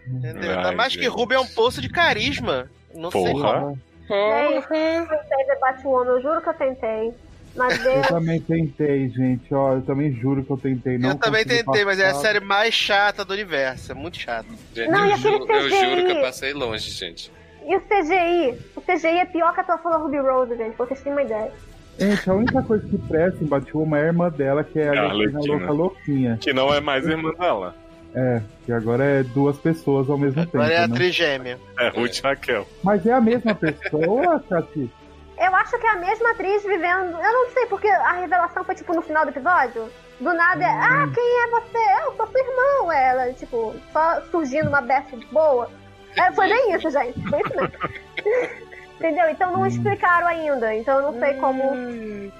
Entendeu? Ainda Ai, mais que gente. Ruby é um poço de carisma. Não sei Porra. como. Porra. Eu tentei ver Batwoman, eu juro que eu tentei. Mas Eu Deus, também tentei, gente, ó. Eu também juro que eu tentei. Não Eu também tentei, mas é a passar. série mais chata do universo. É muito chata. Gente, Não, eu, ju- eu juro que eu passei longe, gente. E o CGI? O CGI é pior que a atuação da Ruby Rose, gente, pra vocês terem uma ideia. Gente, a única coisa que presta em Batwoman é a irmã dela, que é a É a Arlequina Arlequina. louca louquinha. Que não é mais irmã dela. É, que agora é duas pessoas ao mesmo tempo, Agora é a né? trigêmea. É Ruth Raquel. Mas é a mesma pessoa, (laughs) Cati? Eu acho acho que é a mesma atriz vivendo. Eu não sei, porque a revelação foi tipo no final do episódio. Do nada é, ah, quem é você? Eu sou seu irmão. Ela, tipo, só surgindo uma best boa. É, foi bem isso, gente. Foi isso mesmo. (laughs) Entendeu? Então não explicaram ainda. Então eu não sei como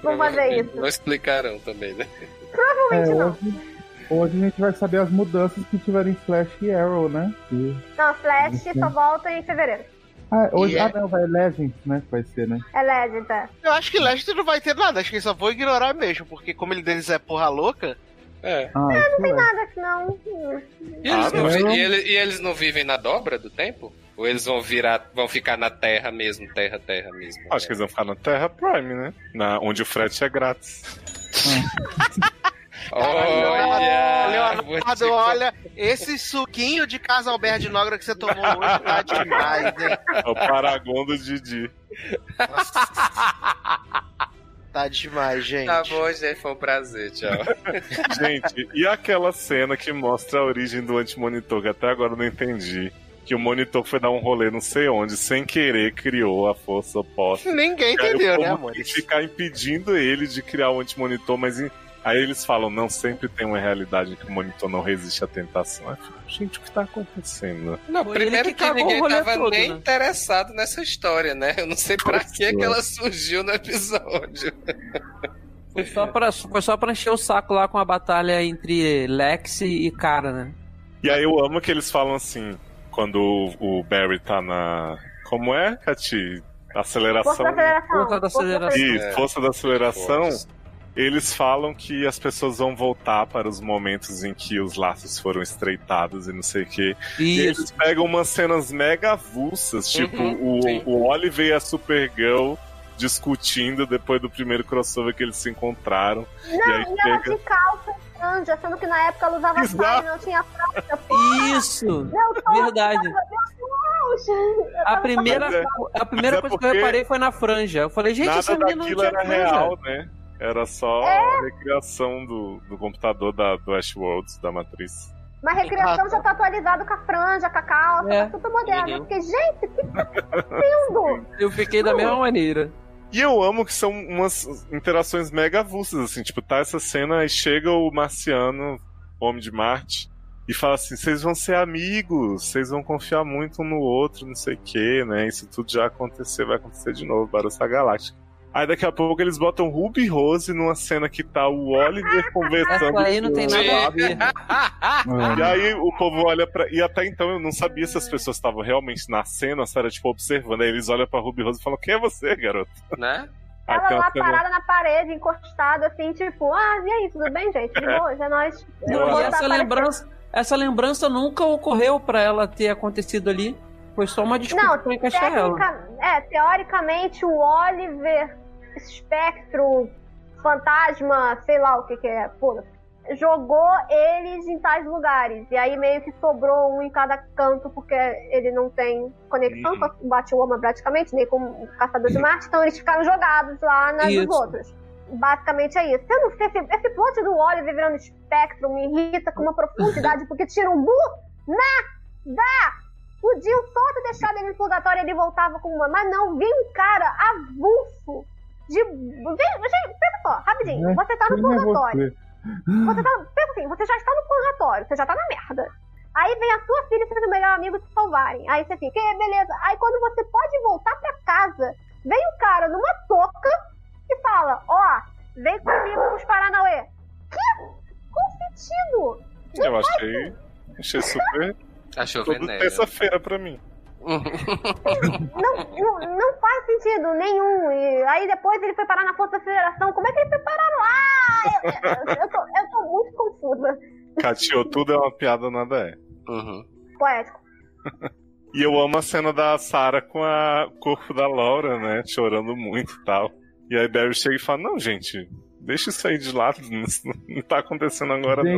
vão fazer isso. Não explicaram também, né? Provavelmente É, não. hoje, hoje a gente vai saber as mudanças que tiveram em Flash e Arrow, né? E- Não, Flash só volta em fevereiro. Ah, hoje, E é- ah, não, vai Legends, né? Vai ser, né? É Legend, é. Eu acho que Lester não vai ter nada, acho que eles só vão ignorar mesmo, porque como ele deles é porra louca, É. Ah, não Tem nada que não. E eles, Ah, não, vi- e ele- e eles não vivem na dobra do tempo? Ou eles vão virar, vão ficar na Terra mesmo, Terra, Terra mesmo? Acho que eles vão ficar na Terra Prime, né? Na, onde o frete é grátis. (laughs) Olha! te Leonardo, olha, esse suquinho de Casalber de Nogra que você tomou hoje tá demais, hein? É o Paragon do Didi. (laughs) Tá demais, gente. Tá bom, gente, foi um prazer, tchau. (laughs) (laughs) Gente, e aquela cena que mostra a origem do antimonitor, que até agora eu não entendi. Que o monitor foi dar um rolê não sei onde, sem querer criou a força oposta. Ninguém E entendeu, né, amor? ficar impedindo ele de criar o antimonitor, mas em- aí eles falam, não, sempre tem uma realidade que o monitor não resiste à tentação. Gente, o que tá acontecendo? Não, Foi primeiro que, que ninguém tava todo, nem né? interessado nessa história, né? Eu não sei pra Pois que, é. que ela surgiu no episódio. Foi só, pra, foi só pra encher o saco lá com a batalha entre Lex e cara, né? E aí eu amo que eles falam assim, quando o, o Barry tá na. Como é, Cati? Aceleração. Força da aceleração. Força da aceleração. Isso, força da aceleração. Foda-se. Eles falam que as pessoas vão voltar para os momentos em que os laços foram estreitados e não sei o quê. E Isso. eles pegam umas cenas mega avulsas, tipo Uhum, sim. o, o Oliver e a Supergirl discutindo depois do primeiro crossover que eles se encontraram. e aí E ela chega. de calça e franja, sendo que na época ela usava Exato. saia e não tinha franja. Isso! Verdade. Deus! A primeira, é- a primeira é coisa que eu reparei foi na franja. Eu falei, gente, essa menina não tinha era franja. real, né? Era só É. a recriação do, do computador da, do Ashworld, da matriz. Mas recriação já tá atualizado com a franja, com a calça, É. tá super moderno. Eu fiquei, gente, o que tá acontecendo? (laughs) Eu fiquei da mesma maneira. E eu amo que são umas interações mega avulsas, assim, tipo, tá essa cena e chega o marciano, homem de Marte, e fala assim, vocês vão ser amigos, vocês vão confiar muito um no outro, não sei o que, né? Isso tudo já aconteceu, vai acontecer de novo, Battlestar Galáctica. Aí daqui a pouco eles botam Ruby e Rose numa cena que tá o Oliver (laughs) conversando. Essa aí não com tem o nada a ver. E aí o povo olha pra. E até então eu não sabia se as pessoas estavam realmente na cena se era tipo observando. Aí eles olham pra Ruby Rose e falam: Quem é você, garoto? né? Aí Ela lá cena- parada na parede, encostada, assim, tipo, ah, e aí, tudo bem, gente? De boa, já nós. Boa. tá essa aparecendo. lembrança, essa lembrança nunca ocorreu pra ela ter acontecido ali. Foi só uma desculpa Não, pra encaixar ela. É, teoricamente o Oliver, espectro, fantasma, sei lá o que que é, pô, jogou eles em tais lugares. E aí meio que sobrou um em cada canto, porque ele não tem conexão Uhum. com o Batwoman praticamente, nem com o Caçador de Marte, então eles ficaram jogados lá nas dos outros. Basicamente é isso. Eu não sei, esse, esse plot do Oliver virando espectro me irrita com uma profundidade, (laughs) porque tira um bu, nada! Podiam só ter deixado ele no purgatório e ele voltava com uma. Mas não, vem um cara avulso. De. Vem, gente, pensa só, rapidinho. É, Você tá no é purgatório. você? Você tá. Pensa assim, você já está no purgatório, você já tá na merda. Aí vem a sua filha e seu melhor amigo te salvarem. Aí você fica, "É, beleza. Aí quando você pode voltar pra casa, vem um cara numa touca e fala: Ó, vem comigo pros Paranauê. Que? Qual sentido? Eu achei. Achei super. Achou Tudo veneno. terça-feira pra mim. Não, não, não faz sentido nenhum. E aí depois ele foi parar na Força da Federação. Como é que ele foi parar lá? Eu, eu, eu tô, eu tô muito confusa. Catio, tudo é uma piada, nada é. Uhum. Poético. (laughs) E eu amo a cena da Sarah com a- o corpo da Laura, né? Chorando muito e tal. E aí Barry chega e fala: Não, gente, deixa isso aí de lado. (laughs) Não tá acontecendo agora, Gente,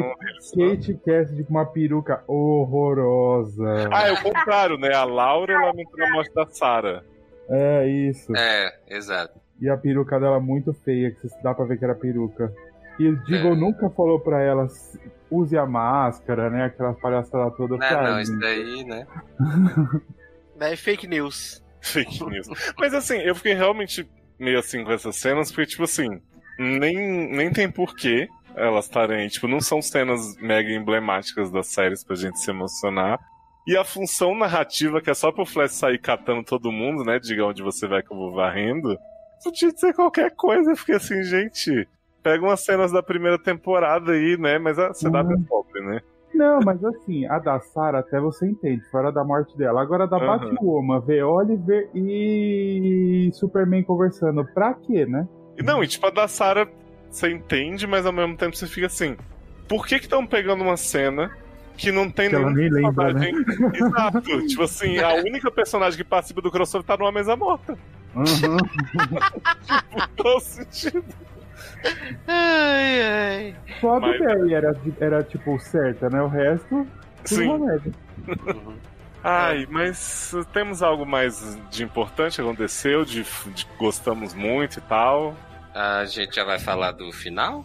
não. Kate Cassidy com uma peruca horrorosa. Ah, é o contrário, né? A Laura lamentando a morte da Sarah. É isso. É, exato. E a peruca dela muito feia, que dá pra ver que era peruca. E o Diggle É. nunca falou pra ela use a máscara, né? Aquelas palhaçadas todas. Não, pra não, mim. isso daí, né? Né, fake news. Fake news. Mas assim, eu fiquei realmente meio assim com essas cenas, porque, tipo assim, nem, nem tem porquê elas estarem. Tipo, não são cenas mega emblemáticas das séries pra gente se emocionar. E a função narrativa, que é só pro Flash sair catando todo mundo, né? Diga onde você vai que eu vou varrendo. Podia dizer qualquer coisa. Eu fiquei assim, gente. Pega umas cenas da primeira temporada aí, né? Mas a CW Uhum. é pobre, né? Não, mas assim, a da Sarah até você entende, fora da morte dela. Agora a da Aham. Batwoman, ver Oliver e Superman conversando, pra quê, né? E não, e tipo, a da Sarah você entende, mas ao mesmo tempo você fica assim. Por que que estão pegando uma cena que não tem Que ela nenhum nem lembra, né? personagem- (laughs) Exato. tipo assim, a única personagem que participa do crossover tá numa mesa morta. Uhum. (laughs) Não todo sentido. Ai, ai. Só a do Mas- Barry era, era, tipo, certa, né? O resto, Sim. merda. Ai, mas temos algo mais de importante que aconteceu, de, de que gostamos muito e tal. A gente já vai falar do final?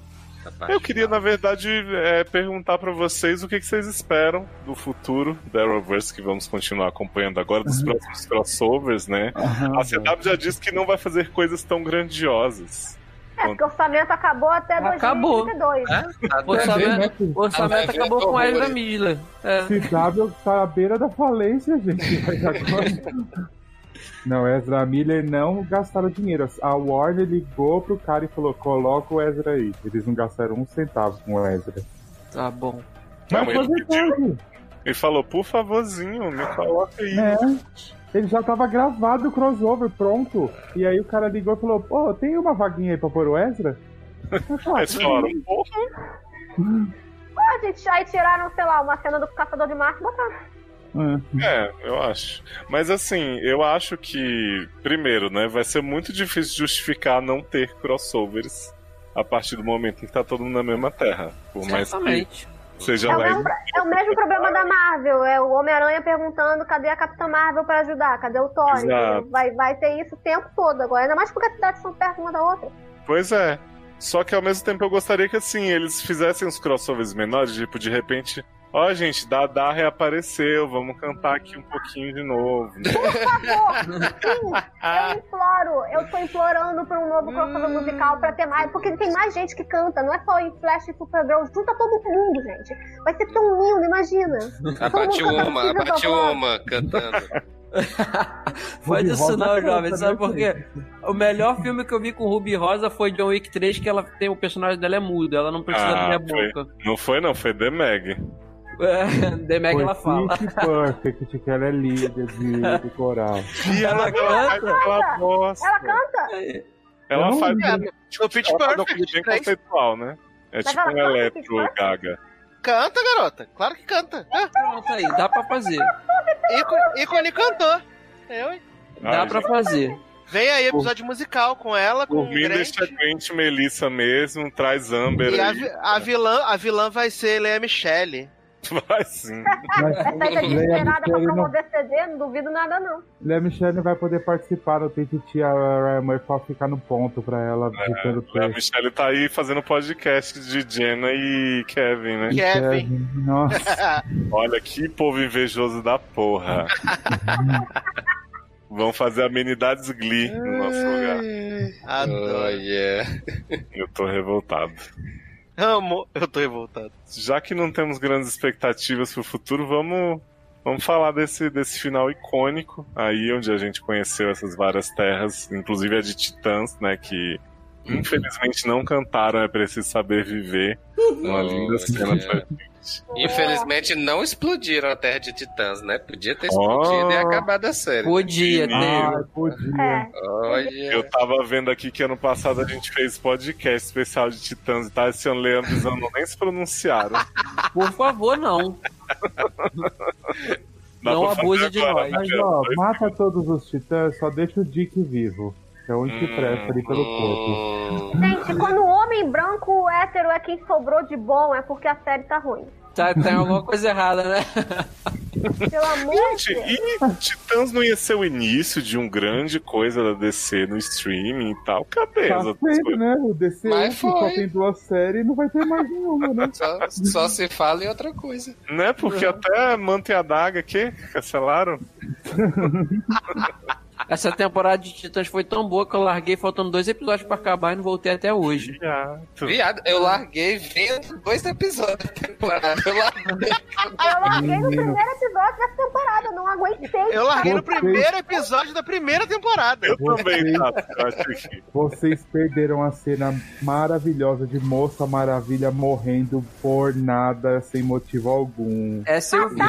Eu queria, na verdade, é, perguntar pra vocês o que, que vocês esperam do futuro da Arrowverse, que vamos continuar acompanhando agora, dos Uhum. próximos crossovers, né? A CW já disse que não vai fazer coisas tão grandiosas. É, porque o orçamento acabou até Acabou. 2032. É? Tá O orçamento, né? o orçamento Vai ver acabou com a Ezra horrores. Miller. É. CW tá à beira da falência, gente. (laughs) Não, Ezra Miller não gastaram dinheiro. A Warner ligou pro cara e falou: coloca o Ezra aí. Eles não gastaram um centavo com o Ezra. Tá bom. Não, Mas ele fazer pediu. parte. Ele falou, por favorzinho, me coloca aí. É. Ele já tava gravado o crossover, pronto. E aí o cara ligou e falou: Pô, tem uma vaguinha aí pra pôr o Ezra? Mas falaram, porra, Ah, gente, aí tiraram, sei lá, uma cena do Caçador de Marte e botaram. "Ah, É, eu acho. Mas assim, eu acho que, primeiro, né, vai ser muito difícil justificar não ter crossovers a partir do momento em que tá todo mundo na mesma terra. Por mais que seja É o, mais. mesmo, é o mesmo problema da Marvel. É o Homem-Aranha perguntando cadê a Capitã Marvel pra ajudar? Cadê o Thor? Entendeu? Vai, vai ter isso o tempo todo agora. Ainda mais porque as cidades são perto uma da outra. Pois é. Só que ao mesmo tempo eu gostaria que assim, eles fizessem uns crossovers menores, tipo, de repente. Ó, gente, Dada reapareceu, vamos cantar aqui um pouquinho de novo. né? (laughs) Sim, eu imploro, eu tô implorando por um novo crossover musical pra ter mais, porque tem mais gente que canta, não é só em Flash e Supergirl, junta todo mundo, gente. Vai ser tão lindo, imagina. A Batiuma, a Batiuma cantando. (laughs) Faz isso não, jovem. né, Sabe por quê? O melhor filme que eu vi com Ruby Rosa foi John Wick 3, que ela tem o personagem dela é mudo, ela não precisa Ah, da minha foi. boca. Não foi, não, foi The Meg. É, (laughs) The Meg ela fala. Perfect, que ela é líder de, de coral. E Ela faz canta? bosta. Ela canta? Ela Eu não faz. vi. No Pitch Ela Perfect bem 3. conceitual, né? É Mas tipo ela um eletro gaga. Canta, garota. Claro que canta. É, Pronto aí, dá pra fazer. ícone, cantor. Eu, hein? Dá Ai, pra fazer. Vem aí episódio musical com ela, com Por o mim, deixa a Grant. Grant Melissa mesmo, traz Amber E a, aí. vi- a vilã, a vilã vai ser Lea Michele. Vai sim. Mas Essa aí tá Lea desesperada pra promover CD, não duvido nada, não. Lea Michele não vai poder participar no Tente a Ryan Murphy pra ficar no ponto pra ela digitando A texto. Michelle tá aí fazendo podcast de Jenna e Kevin, né? Kevin. Nossa, (laughs) Olha que povo invejoso da porra. (laughs) Vão fazer amenidades Glee no nosso lugar. Oh, Adoro. yeah. Eu tô revoltado. Amo. Eu tô revoltado. Já que não temos grandes expectativas pro futuro, vamos, vamos falar desse, desse final icônico aí, onde a gente conheceu essas várias terras, inclusive a de Titãs, né? Que (laughs) infelizmente não cantaram É Preciso Saber Viver. Uma linda cena yeah. Infelizmente não explodiram a Terra de Titãs, né? Podia ter explodido Oh. e acabado a série. Podia ter. ai, podia. É. Olha. Eu tava vendo aqui que ano passado a gente fez podcast especial de Titãs e tá esse ano Leandro e Zanon nem se pronunciaram. Por favor, não. Dá Não abuse de agora, nós. né, Mas ó, mata todos os titãs, só deixa o Dick vivo. Que é o que Hum, presta ali pelo corpo. Hum, Gente, quando o homem branco hétero é quem sobrou de bom, é porque a série tá ruim. Tá, tem alguma coisa errada, né? Pelo amor de Gente, Deus. e Titãs não ia ser o início de um grande coisa da DC no streaming e tal? Cadê Tá coisas? né? O DC Mas que só foi. tem duas séries não vai ter mais nenhuma, né? só, só se fala em outra coisa. Né? Porque até Manta e a Daga, que cancelaram. (laughs) Essa temporada de Titãs foi tão boa que eu larguei faltando dois episódios pra acabar e não voltei até hoje. Viado, eu larguei vendo dois episódios da temporada. Eu larguei. Eu larguei no primeiro episódio dessa temporada, eu não aguentei. Eu larguei no Vocês- primeiro episódio da primeira temporada. Eu também, Vocês- perderam a cena maravilhosa de Moça Maravilha morrendo por nada, sem motivo algum. Essa eu vi.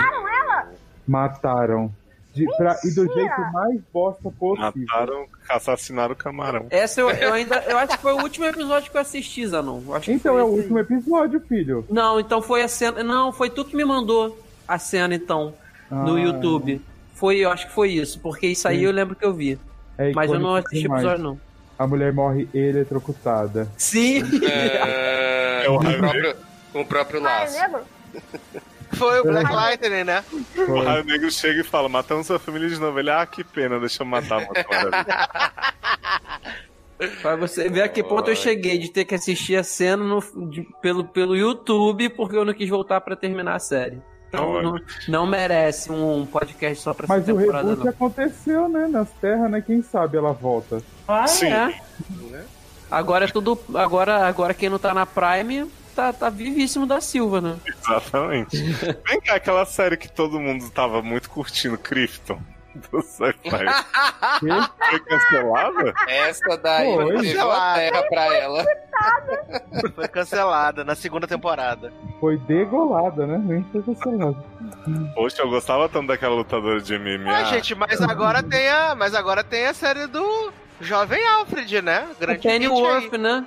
Mataram. De, pra- e do jeito mais bosta possível. Mataram, assassinaram o camarão. Essa eu, eu ainda. Eu acho que foi o último episódio que eu assisti, Zanon. Então foi é o último episódio, filho. Não, então foi a cena. Não, foi tu que me mandou a cena, então, no Ah, YouTube. Foi, eu acho que foi isso, porque isso aí Sim. eu lembro que eu vi. É Mas eu não assisti o demais. episódio, não. A mulher morre eletrocutada. Sim! Ah, (laughs) É o com, Raio o próprio, com o próprio Raio laço. Negro? Foi o Black Lightning, né? O. Raio Negro chega e fala: matamos sua família de novo. Ele, ah, que pena, deixa eu matar a. (laughs) Pra você ver a que ponto eu cheguei de ter que assistir a cena no- de- pelo, pelo YouTube porque eu não quis voltar pra terminar a série. Então não, não merece um podcast só pra Mas essa o temporada, reboot não. aconteceu, né? Nas terras, né? Quem sabe ela volta. Ah, Sim. é. Agora é tudo. Agora, agora quem não tá na Prime tá, tá vivíssimo da Silva, né? Exatamente. Vem cá, aquela série que todo mundo tava muito curtindo, Krypton. Do Sci-Fi. Foi cancelada? Essa daí Foi. levou a terra pra ela. Foi cancelada na segunda temporada. Foi degolada, né? Nem foi cancelada. Poxa, eu gostava tanto daquela lutadora de MMA. Ah, gente, mas agora tem a, mas agora tem a série do Jovem Alfred, né? Grande Pennyworth, né?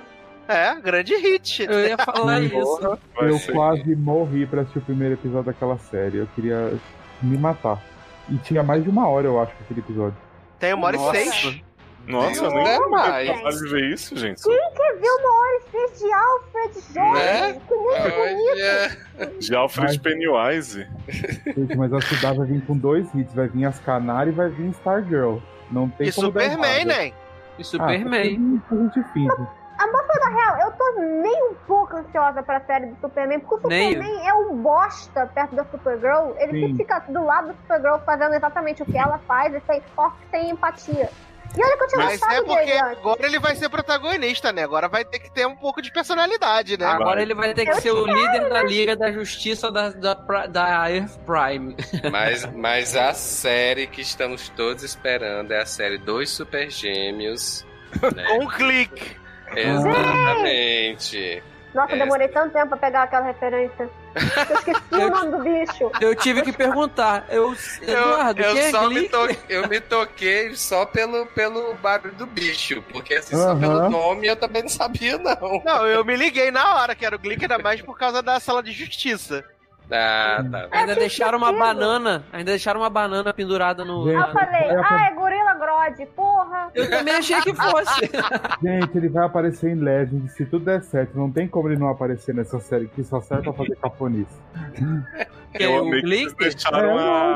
É, grande hit. Eu ia falar isso. Eu ser- quase morri pra assistir o primeiro episódio daquela série. Eu queria me matar. E tinha mais de uma hora, eu acho, aquele episódio. Tem uma hora e Nossa. seis. Nossa, eu Não nem é mais. de ver isso, gente. Quem quer ver uma hora e seis de Alfred jovem? Né? Que muito bonito. Olha. De Alfred Ai. Pennywise. Gente, mas a cidade vai vir com dois hits. Vai vir as Canárias e vai vir Stargirl. Não tem E como Superman, né? E Ah, Superman. a gente finge. A moça da real, eu tô nem um pouco ansiosa pra série do Superman, porque o Nem Superman é um bosta perto da Supergirl. Ele Sim. fica do lado da Supergirl fazendo exatamente o que ela faz e sem foco, sem empatia. E olha que eu tinha Mas gostado é porque dele antes. agora ele vai ser protagonista, né? Agora vai ter que ter um pouco de personalidade, né? Agora ele vai ter que ser o líder da Liga da Justiça da, da, da Earth Prime. (laughs) Mas, mas a série que estamos todos esperando é a série Dois Super Gêmeos. né? Com um clique. Exatamente. Nossa, eu Essa- demorei tanto tempo pra pegar aquela referência. Eu esqueci (laughs) o nome do bicho. Eu tive que perguntar. Eu, Eduardo, eu, eu é só me Glick? to- eu me toquei só pelo, pelo barulho do bicho. Porque assim, só Aham. pelo nome eu também não sabia, não. Não, eu me liguei na hora que era o Glick, ainda mais por causa da sala de justiça. Ah, tá. Ainda É deixaram uma sentido. banana. Ainda deixaram uma banana pendurada no. Gente. Eu falei, Eu ah, é Gorila Grodd, porra. Eu também achei que fosse. (laughs) Gente, ele vai aparecer em Legend. Se tudo der certo, não tem como ele não aparecer nessa série que só serve pra fazer cafonice. Que é Eu o amei que eles Glick? É, deixaram a...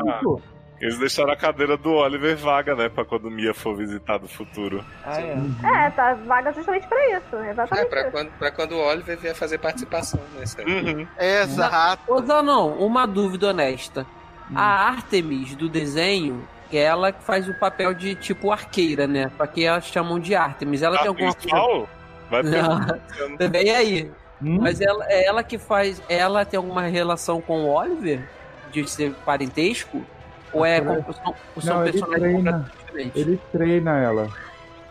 Eles deixaram a cadeira do Oliver vaga, né? Pra quando Mia for visitar do futuro. Ah, é. É, tá vaga justamente pra isso. É, Exatamente pra isso. quando, pra quando o Oliver vier fazer participação nessa. Uhum. Exato. Ô, Zanon, uma dúvida honesta. Hum. A Artemis do desenho, que é ela que faz o papel de tipo arqueira, né? Pra que elas chamam de Artemis. Ela tem Ah, alguma coisa. Vai Também (laughs) aí. Hum? Mas ela, é ela que faz. Ela tem alguma relação com o Oliver? De ser parentesco? Ou é Não, com- são, são não, ele treina. diferentes? Ele treina ela.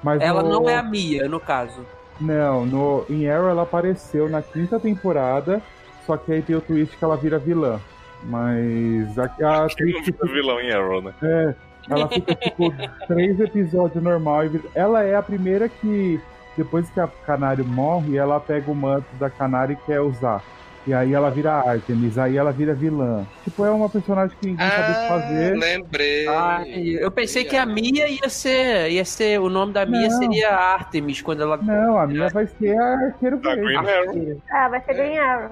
Mas Ela no- não é a Mia, no caso. Não, no, em Arrow ela apareceu na quinta temporada, só que aí tem o twist que ela vira vilã. Mas a, a que fica vilão em Arrow, né? É, ela fica tipo (laughs) três episódios normal. e vira- Ela é a primeira que, depois que a Canário morre, ela pega o manto da Canário e quer usar. E aí ela vira Artemis, aí ela vira vilã. Tipo, é uma personagem que ninguém sabe o que Ah, fazer. lembrei. Ah, eu pensei que a Mia ia ser. ia ser. O nome da Mia Não. seria Artemis quando ela. Não, a minha vai ser a Arqueiro Da. Green Arrow. É, vai ser Green Arrow.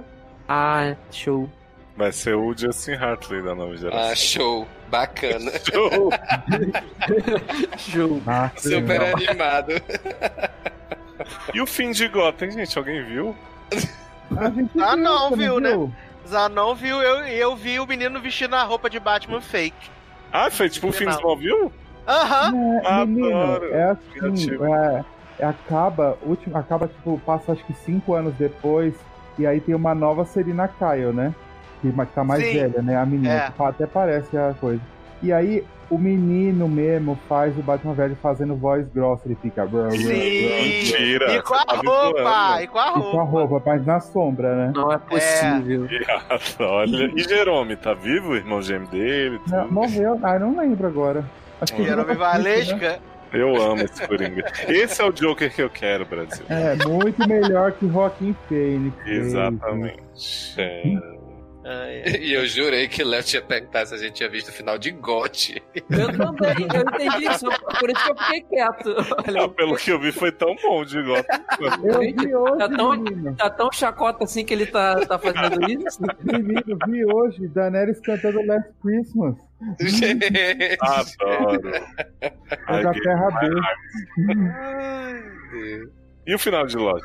Ah, show. Vai ser o Justin Hartley da nova Ah, geração. show. Bacana. (laughs) Show! Show. Ah, (laughs) Super animado. e o fim de Gotham, gente? Alguém viu? (laughs) Ah, viu, não, você viu, né? Zanon viu, eu, eu vi o menino vestindo a roupa de Batman fake. Ah, foi tipo o Final. Smallville? Aham. É, menino, Adoro. é assim, é, é, acaba, último, acaba, tipo, passa acho que cinco anos depois, e aí tem uma nova Serena Kyle, né? Que tá mais Sim. velha, né? A menina, É. fa- até parece a coisa. E aí, o menino mesmo faz o Batman velho fazendo voz grossa, ele fica... "Brr, brr, brr", Sim. Mentira. E com a tá roupa, e com a E com a roupa. roupa, mas na sombra, né? Não é possível. Viado, Olha. E Jerome, tá vivo? O irmão gêmeo dele? tudo? Não, morreu, ah, não lembro agora. Acho que Jerome tá triste, né? Valesca. Eu amo esse Coringa. Esse é o Joker que eu quero, Brasil. É, muito melhor que Joaquim Phoenix. Exatamente. É. Ai, E eu jurei que o Léo tinha perguntado se a gente tinha visto o final de GOT. Eu também, eu entendi isso, por isso que eu fiquei quieto. Olha, Ah, Pelo que eu vi, foi tão bom de Gotham. Eu vi hoje, tá tão- menino. tá tão chacota assim que ele tá, tá fazendo isso? Menino, vi hoje Daenerys cantando Last Christmas. Gente. Adoro. É I da Terra Deus. E o final de Lost?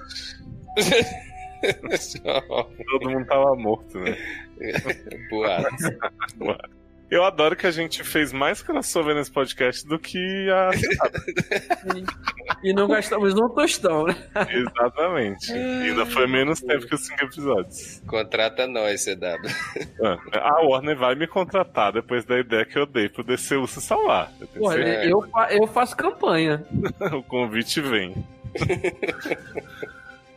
(laughs) (laughs) Todo mundo tava morto, né? (laughs) Boatos. (laughs) Eu adoro que a gente fez mais crossover nesse podcast do que a. E não gastamos um tostão, né? Exatamente. E ainda foi menos tempo que os cinco episódios. Contrata nós, CW. Ah, A Warner vai me contratar depois da ideia que eu dei pro DCU se salvar. Eu certeza. eu, fa- eu faço campanha. O convite vem.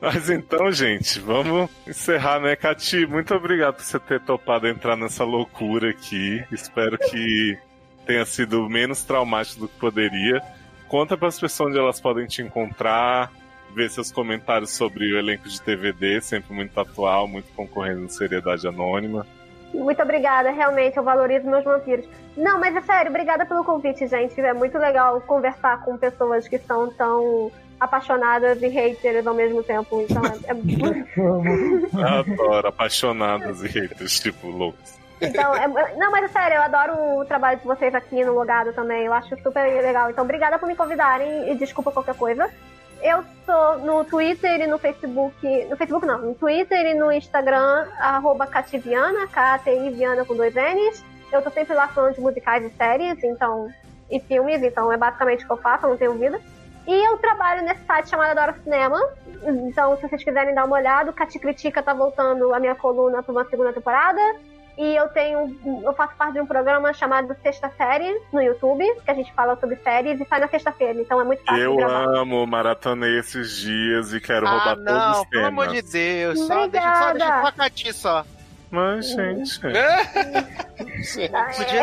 Mas então, gente, vamos encerrar, né, Cati? Muito obrigado por você ter topado entrar nessa loucura aqui. Espero que tenha sido menos traumático do que poderia. Conta para as pessoas onde elas podem te encontrar, ver seus comentários sobre o elenco de TVD, sempre muito atual, muito concorrendo no Seriedade Anônima. Muito obrigada, realmente, eu valorizo meus vampiros. Não, mas é sério, obrigada pelo convite, gente. É muito legal conversar com pessoas que são tão apaixonadas e haters ao mesmo tempo. Então, é, Vamos. (laughs) Adoro, apaixonadas e haters, tipo, loucos. então é- não, mas é sério, eu adoro o trabalho de vocês aqui no Logado também. Eu acho super legal. Então, obrigada por me convidarem e desculpa qualquer coisa. Eu tô no Twitter e no Facebook. No Facebook não, no Twitter e no Instagram, arroba Cativiana, K-A-T-I Viana com dois N's. Eu tô sempre lá falando de musicais e séries, então. E filmes, então é basicamente o que eu faço, eu não tenho vida. E eu trabalho nesse site chamado Adoro Cinema. Então, se vocês quiserem dar uma olhada, o Cati Critica tá voltando a minha coluna para uma segunda temporada. E eu tenho. Eu faço parte de um programa chamado Sexta Série no YouTube, que a gente fala sobre séries e sai na sexta-feira. Então é muito fácil Eu gravar. amo, maratonei esses dias e quero Ah, roubar todos não, os pelo amor temas. de Deus. Só deixa, só deixa com a Cati só. Mas, gente. Podia-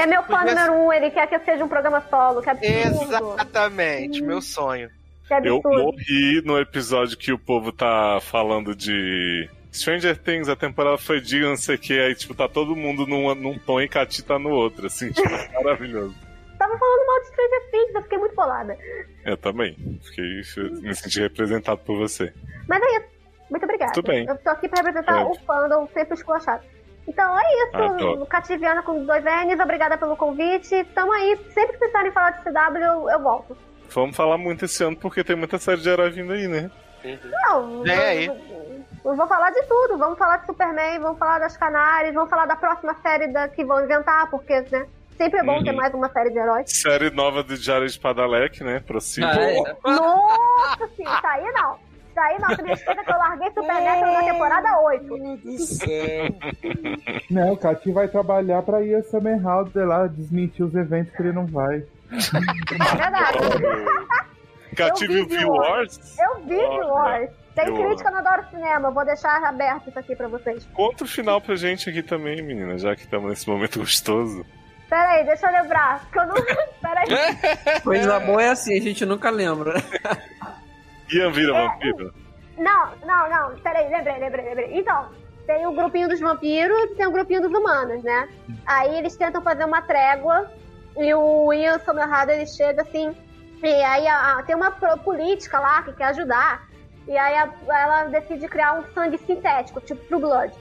é meu fã podia- número um, ele quer que eu seja um programa solo, que absurdo. Exatamente, meu sonho. Que Eu morri no episódio que o povo tá falando de Stranger Things, a temporada foi de não sei o que, aí tipo, tá todo mundo num, num tom e Cati tá no outro, assim, tipo, maravilhoso. (laughs) Tava falando mal de Stranger Things, eu fiquei muito bolada. Eu também, fiquei, me senti representado por você. Mas é isso. Muito obrigada. Tudo bem. Eu tô aqui pra representar É. o fandom sempre esculachado. Então é isso. Adoro. Cativiana com dois N's, obrigada pelo convite. Tamo aí. Sempre que precisarem falar de CW, eu, eu volto. Vamos falar muito esse ano porque tem muita série de herói vindo aí, né? Não, Vem eu- aí. Eu vou falar de tudo. Vamos falar de Superman, vamos falar das Canárias, vamos falar da próxima série da, que vão inventar, porque, né? Sempre é bom Uhum. ter mais uma série de heróis. Série nova do Diário de Padalec, né? Prossiga. Ah, é. Nossa, sim, isso aí não. Aí me esqueça que eu larguei Supernatural na temporada 8. Meu Deus do céu. Não, o Cati vai trabalhar pra ir a Summer House lá desmentir os eventos que ele não vai. É verdade. Cati Eu vi viu Wars? Eu vi The Wars. Tem eu crítica no Adoro Cinema. Vou deixar aberto isso aqui pra vocês. Conta o final pra gente aqui também, menina, já que estamos nesse momento gostoso. Pera aí, deixa eu lembrar. Que eu não... (laughs) Pera aí. Coisa boa é assim, a gente nunca lembra. Ian vira É, vampiro? Não, não, não. Pera aí, lembrei, lembrei, lembrei. Então, tem o grupinho dos vampiros e tem o grupinho dos humanos, né? Aí eles tentam fazer uma trégua e o Ian Somerhalder, ele chega assim... E aí a- a- tem uma política lá que quer ajudar. E aí a- ela decide criar um sangue sintético, tipo True Blood.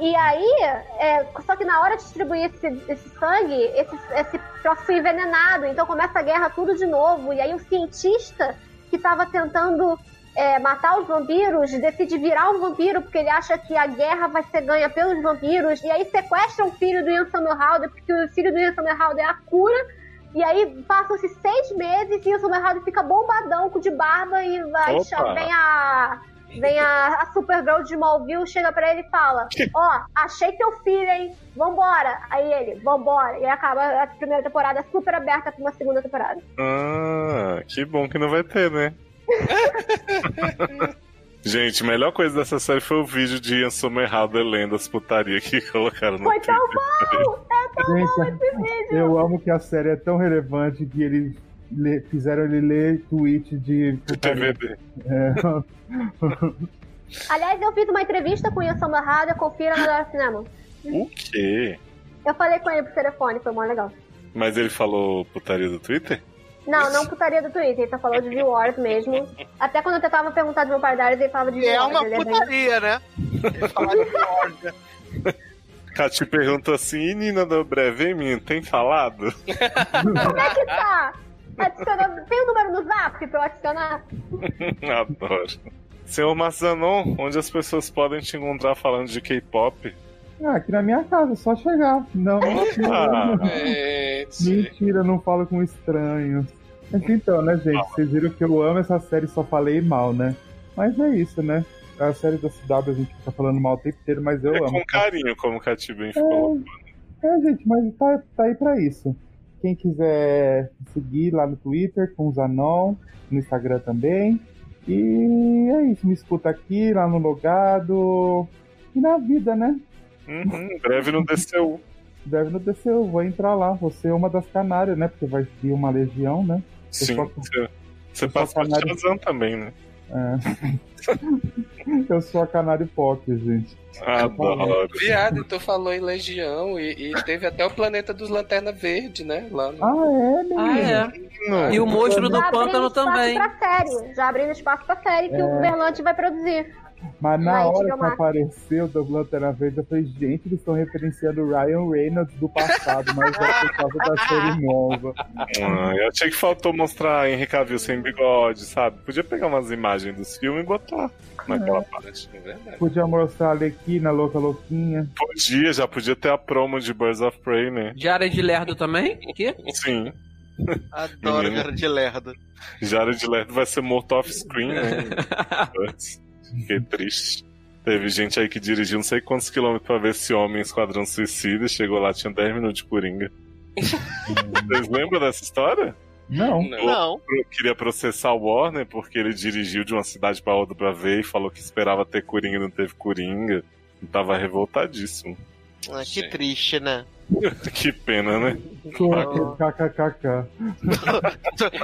E aí, é, só que na hora de distribuir esse, esse sangue, esse, esse troço foi envenenado. Então começa a guerra tudo de novo. E aí o cientista que estava tentando é, matar os vampiros decide virar um vampiro porque ele acha que a guerra vai ser ganha pelos vampiros. E aí sequestra o filho do Ian Somerhalder, porque o filho do Ian Somerhalder é a cura E aí passam-se seis meses e o House fica bombadão com de barba e vai, vem a. Vem a, a Supergirl de Smallville, chega pra ele e fala: (laughs) Ó, achei teu filho, hein? Vambora. Aí ele, vambora. E acaba a primeira temporada super aberta pra uma segunda temporada. Ah, que bom que não vai ter, né? (laughs) Gente, a melhor coisa dessa série foi o vídeo de Ian Somerhalder lendo as putaria que (laughs) colocaram no Foi tão bom! É tão Gente, bom esse vídeo! Eu amo que a série é tão relevante que eles lê- fizeram ele ler tweet de. TVD. É, (laughs) Aliás, eu fiz uma entrevista com o Ian Somerhalder, confira na Dora Cinema. O quê? Eu falei com ele por telefone, foi mó legal. Mas ele falou putaria do Twitter? Não, não putaria do Twitter, ele só falou de View Wars mesmo. Até quando eu tentava perguntar do meu Darius, ele falava de View É Wars. uma ele bem- putaria, né? Ele fala de ordem. Cati (laughs) perguntou assim, e Nina Dobrev, hein, menino, tem falado? Como é que tá? Adiciona... Tem o número no zap pra eu adicionar? (laughs) Adoro. Senhor Massanon, onde as pessoas podem te encontrar falando de K-pop? ah, aqui na minha casa, é só chegar. Não, Ah. (laughs) Gente. mentira, não falo com estranhos. Mas então, né, gente? Vocês viram que eu amo essa série, só falei mal, né? Mas é isso, né? A série da CW a gente fica falando mal o tempo inteiro, mas eu É amo. com carinho, como Cati bem falou. É, gente, mas tá, tá aí pra isso. Quem quiser seguir lá no Twitter com os Anon, no Instagram também. E é isso, me escuta aqui, lá no Logado. E na vida, né? Uhum, breve no DCU. Deve no eu vou entrar lá. Você é uma das canárias, né? Porque vai vir uma legião, né? Sim, você, você passa por Shazam também, né? (laughs) Eu sou a canário pop, gente. Adoro. Viado, tu falou em Legião e, e teve até o planeta dos Lanterna Verde, né? Lá no... Ah, é? Ah, é. E o monstro do Já abrindo pântano espaço também. pra série. Já abrindo espaço pra série que o Berlante vai produzir. Mas na Vai, hora que apareceu do Lanterna Verde, eu falei, gente, eles estão referenciando o Ryan Reynolds do passado, mas é por causa da série nova. Ah, eu achei que faltou mostrar Henry Cavill sem bigode, sabe? Podia pegar umas imagens dos filmes e botar naquela parte. É verdade. Podia mostrar a Alequina, louca louquinha. Podia, já podia ter a promo de Birds of Prey, né? Jared Lerdo também? O quê? Sim. Adoro de lerdo. Jared Leto vai ser morto off-screen, né? (laughs) Fiquei triste. Teve gente aí que dirigiu não sei quantos quilômetros pra ver esse homem em Esquadrão Suicida e chegou lá, tinha 10 minutos de coringa. (laughs) Vocês lembram dessa história? Não. Não. Não. Eu queria processar o Warner porque ele dirigiu de uma cidade pra outra pra ver e falou que esperava ter coringa e não teve coringa. E tava revoltadíssimo. Ah, que triste, né? (laughs) que pena, né? Kkkk.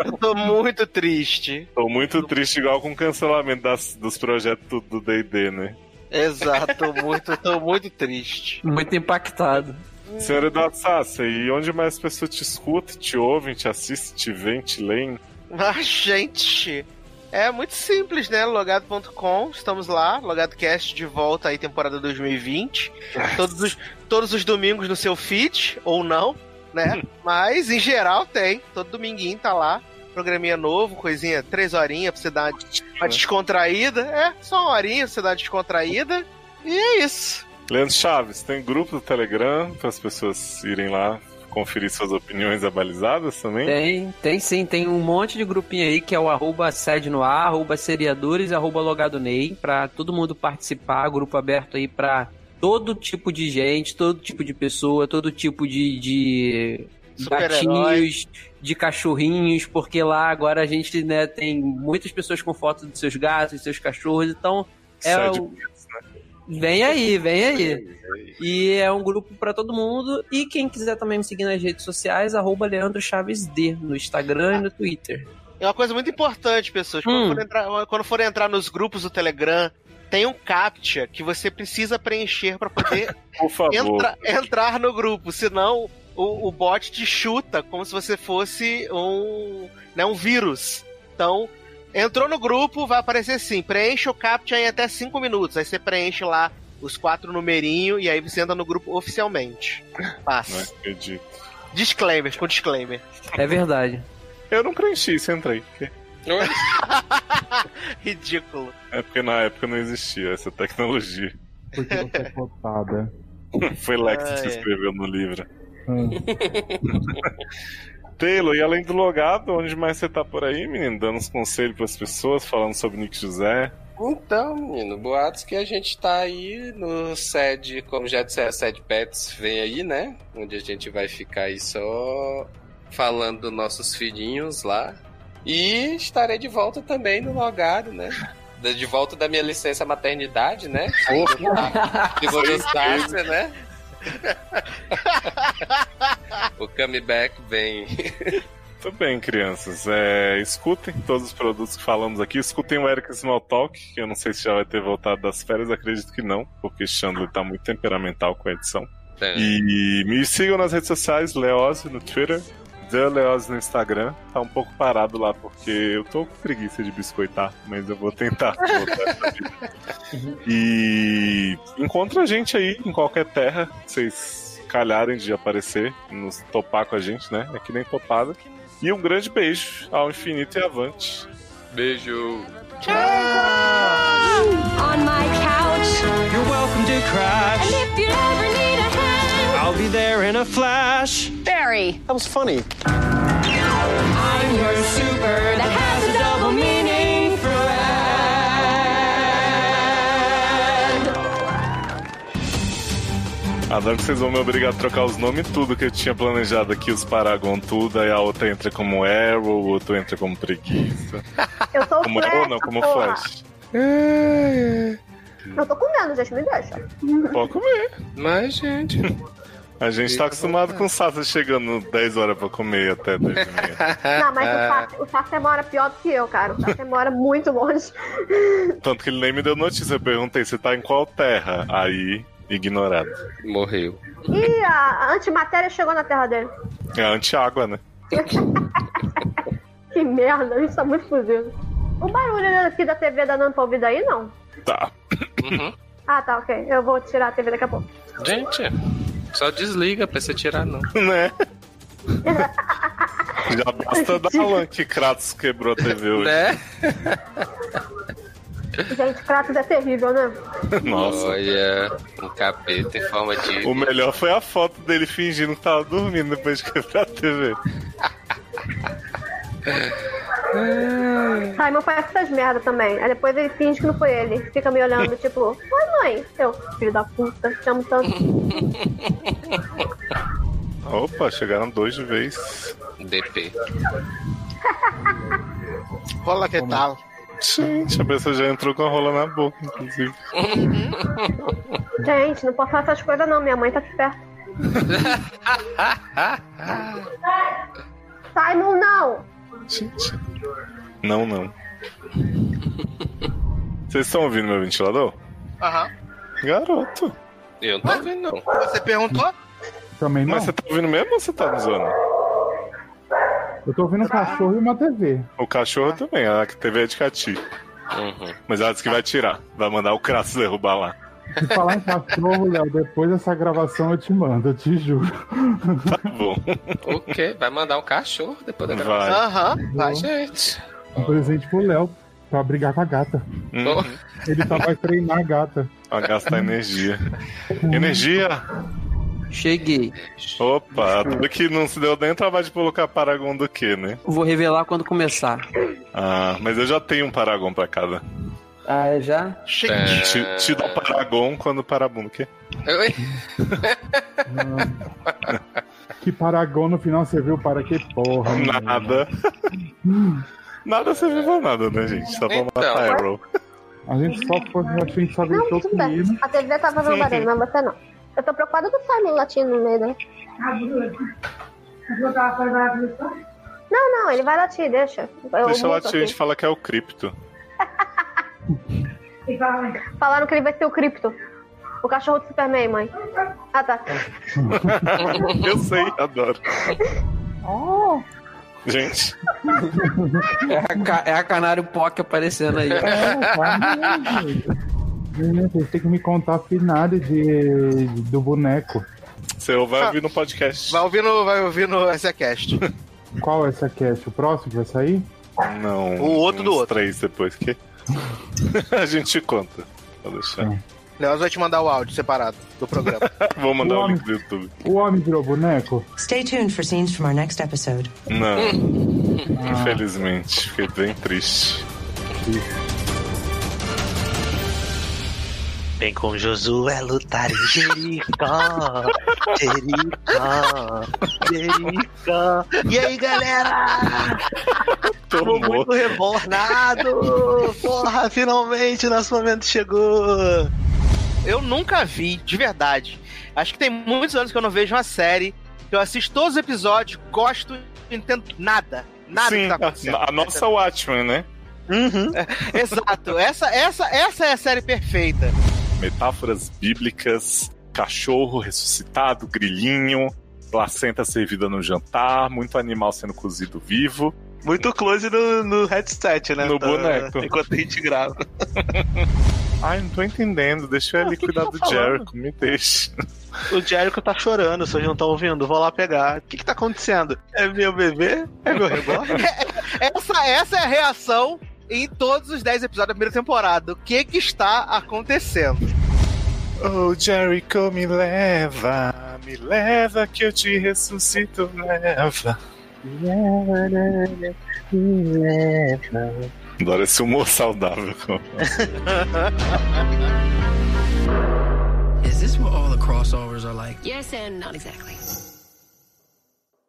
Eu tô muito triste. Tô muito triste, igual com o cancelamento das, dos projetos do- DD, né? Exato, tô muito, tô muito triste. Muito impactado. Senhor Eduardo Sassa, e onde mais as pessoas te escutam, te ouvem, te assistem, te veem, te leem? Mas, (laughs) gente, é muito simples, né? Logado.com, estamos lá. LogadoCast de volta aí, temporada 2020. Todos os, todos os domingos no seu feed, ou não, né? Mas, em geral, tem. Todo dominguinho tá lá. Programinha novo, coisinha, três horinhas pra você dar uma, descontraída. É, só uma horinha pra você dar uma descontraída. E é isso. Leandro Chaves, tem grupo do Telegram para as pessoas irem lá conferir suas opiniões abalizadas também? Tem, tem sim, tem um monte de grupinho aí que é o arroba sede no ar, arroba seriadores, arroba logado Ney, pra todo mundo participar, grupo aberto aí pra todo tipo de gente, todo tipo de pessoa, todo tipo de, de gatinhos, de cachorrinhos, porque lá agora a gente né, tem muitas pessoas com fotos dos seus gatos, seus cachorros, então é o... Vem aí, vem aí. E é um grupo pra todo mundo. E quem quiser também me seguir nas redes sociais, arroba Leandro Chaves D, no Instagram e no Twitter. É uma coisa muito importante, pessoas. Quando, Hum. for entrar, quando for entrar nos grupos do Telegram, tem um CAPTCHA que você precisa preencher para poder (laughs) Por favor. entra- entrar no grupo. Senão, o, o bot te chuta como se você fosse um, né, um vírus. Então, entrou no grupo, vai aparecer assim: preenche o CAPTCHA em até 5 minutos. Aí você preenche lá os quatro numerinhos e aí você entra no grupo oficialmente. Não Passa. acredito. Disclaimer, com disclaimer. É verdade. Eu não preenchi isso, entrei. porque- (laughs) Ridículo. É porque na época não existia essa tecnologia. Porque você é cotada. (laughs) Foi Lex Ah, que é. escreveu no livro. Hum. (laughs) Taylor, e além do logado, onde mais você tá por aí, menino? Dando uns conselhos pras pessoas, falando sobre Nick José. Então, menino, boatos que a gente tá aí no sede, como já disseram, sede Pets vem aí, né? Onde a gente vai ficar aí só falando dos nossos filhinhos lá. E estarei de volta também no logado, né? De volta da minha licença maternidade, né? (laughs) Se gostasse, né? (laughs) o comeback vem. Tudo bem, crianças. É, escutem todos os produtos que falamos aqui. Escutem o Eric Smalltalk, que eu não sei se já vai ter voltado das férias, acredito que não, porque Chandler tá muito temperamental com a edição. É. E me sigam nas redes sociais, Leose no Twitter, The Leose no Instagram. Tá um pouco parado lá porque eu tô com preguiça de biscoitar, mas eu vou tentar. (laughs) E encontra a gente aí em qualquer terra, que vocês calharem de aparecer, nos topar com a gente, né? É que nem topada. E um grande beijo ao infinito e avante. Beijo. on my couch. You're welcome to And crash. I'll be there in a flash. Barry, That was funny. I'm your super that has a double meaning friend. Adoro que vocês vão me obrigar a trocar os nomes e tudo que eu tinha planejado aqui, os Paragon tudo, aí a outra entra como Arrow, o outro entra como Preguiça. (laughs) Eu sou o Como Arrow não, como porra. Flash. Eu tô comendo, gente, me deixa. Pode comer. Mas, gente. A gente tá acostumado com o Sasa chegando 10 horas pra comer até 10 e meia. Não, mas o o Sasser mora pior do que eu, cara. O Sasser mora muito longe. (laughs) Tanto que ele nem me deu notícia. Eu perguntei, você tá em qual terra? Aí, ignorado. Morreu. E a, a antimatéria chegou na terra dele. É anti-água, né? (laughs) Que merda, isso tá muito fudido. O barulho aqui da TV dando pra ouvir daí, não? Tá. Uhum. Ah, tá, ok. Eu vou tirar a TV daqui a pouco. Gente, só desliga pra você tirar, não. (laughs) né? (laughs) Já basta dar Alan que Kratos quebrou a TV hoje. Né? Gente, Kratos é terrível, né? Nossa. Olha, um capeta em forma de. O melhor foi a foto dele fingindo que tava dormindo depois de quebrar a TV. (laughs) Simon faz essas merda também. Aí depois ele finge que não foi ele. Fica me olhando, (laughs) tipo, oi mãe. Eu, filho da puta, te amo tanto. Opa, chegaram dois de vez. DP. (laughs) Rola que tal? Gente, a pessoa já entrou com a rola na boca, inclusive. (laughs) Gente, não posso fazer essas coisas não. Minha mãe tá aqui perto. Simon, não! Gente. Não, não. Vocês estão ouvindo meu ventilador? Aham. Garoto. Eu não tô ouvindo, não. Você perguntou? Também não. Mas você tá ouvindo mesmo ou você tá me zoando? Eu tô ouvindo um cachorro e uma TV. O cachorro também, a TV é de Cati. Uhum. Mas ela disse que vai tirar. Vai mandar o Kratos derrubar lá. Se falar em cachorro, Léo, depois dessa gravação eu te mando, eu te juro. Tá bom. O quê? Vai mandar um cachorro depois da gravação? Vai. Aham. Vai, gente. Um presente pro Léo, pra brigar com a gata. Hum, Ele tá vai treinar a gata. pra gastar energia. Energia! Cheguei. Opa, tudo que não se deu nem trabalho de colocar Paragon do que, né? Vou revelar quando começar. Ah, mas eu já tenho um Paragon pra cada. Ah, é já? Chique. É. Te, te dou Paragon quando o Parabum, o quê? Oi? (laughs) Que Paragon no final você viu para que porra. mano. Nada. (laughs) Nada serviu pra nada, né, gente? Só pra Então. matar Arrow. A gente só foi, a gente só Não, tudo bem. A TV tá fazendo barulho, mas você não. Eu tô preocupada do Simon latindo no meio, né? Não, não, ele vai latir, deixa. Eu Deixa tio, a gente fala que é o cripto. (laughs) Falaram que ele vai ser o Crypto. O cachorro do Superman, mãe. Ah, tá. (laughs) Eu sei, adoro. Gente, É a, é a Canário Pock aparecendo aí. É, Gente, Vocês têm que me contar a finale de, do boneco. você vai ouvir no podcast. Vai ouvir no, vai ouvir no SACast. Qual é essa cast? O próximo que vai sair? Não. O outro do outro. três depois, que? (laughs) a gente conta. Vou deixar. Hum. Leoz vai te mandar o áudio separado do programa. (laughs) Vou mandar o Homem. link do YouTube. O homem virou boneco? Stay tuned for scenes from our next episode. Não, (laughs) Ah, infelizmente. Fiquei bem triste. Vem com Josué lutar em Jericó. (laughs) Jericó. Jericó. E aí, galera? Tô muito rebornado. Porra, finalmente nosso momento chegou. Eu nunca vi, de verdade. Acho que tem muitos anos que eu não vejo uma série. que Eu assisto todos os episódios, gosto, não entendo nada. Nada Sim, que tá acontecendo. a, a nossa Watchmen, né? Uhum. (laughs) Exato. Essa, essa, essa é a série perfeita. Metáforas bíblicas, cachorro ressuscitado, grilinho, placenta servida no jantar, muito animal sendo cozido vivo. Muito close no, no headset, né? No Tá- boneco. Enquanto a gente grava. (laughs) Ai, não tô entendendo. Deixa ele Ah, o que cuidar que do tá falando? Jericho, me deixa. O Jericho tá chorando, vocês não estão ouvindo? Vou lá pegar. O que que tá acontecendo? É meu bebê? É meu reborn? (laughs) Essa, essa é a reação em todos os 10 episódios da primeira temporada. O que que está acontecendo? Oh, Jericho, me leva, me leva que eu te ressuscito, leva. Adoro esse humor saudável. Is this what all the crossovers are like? Yes, and not exactly.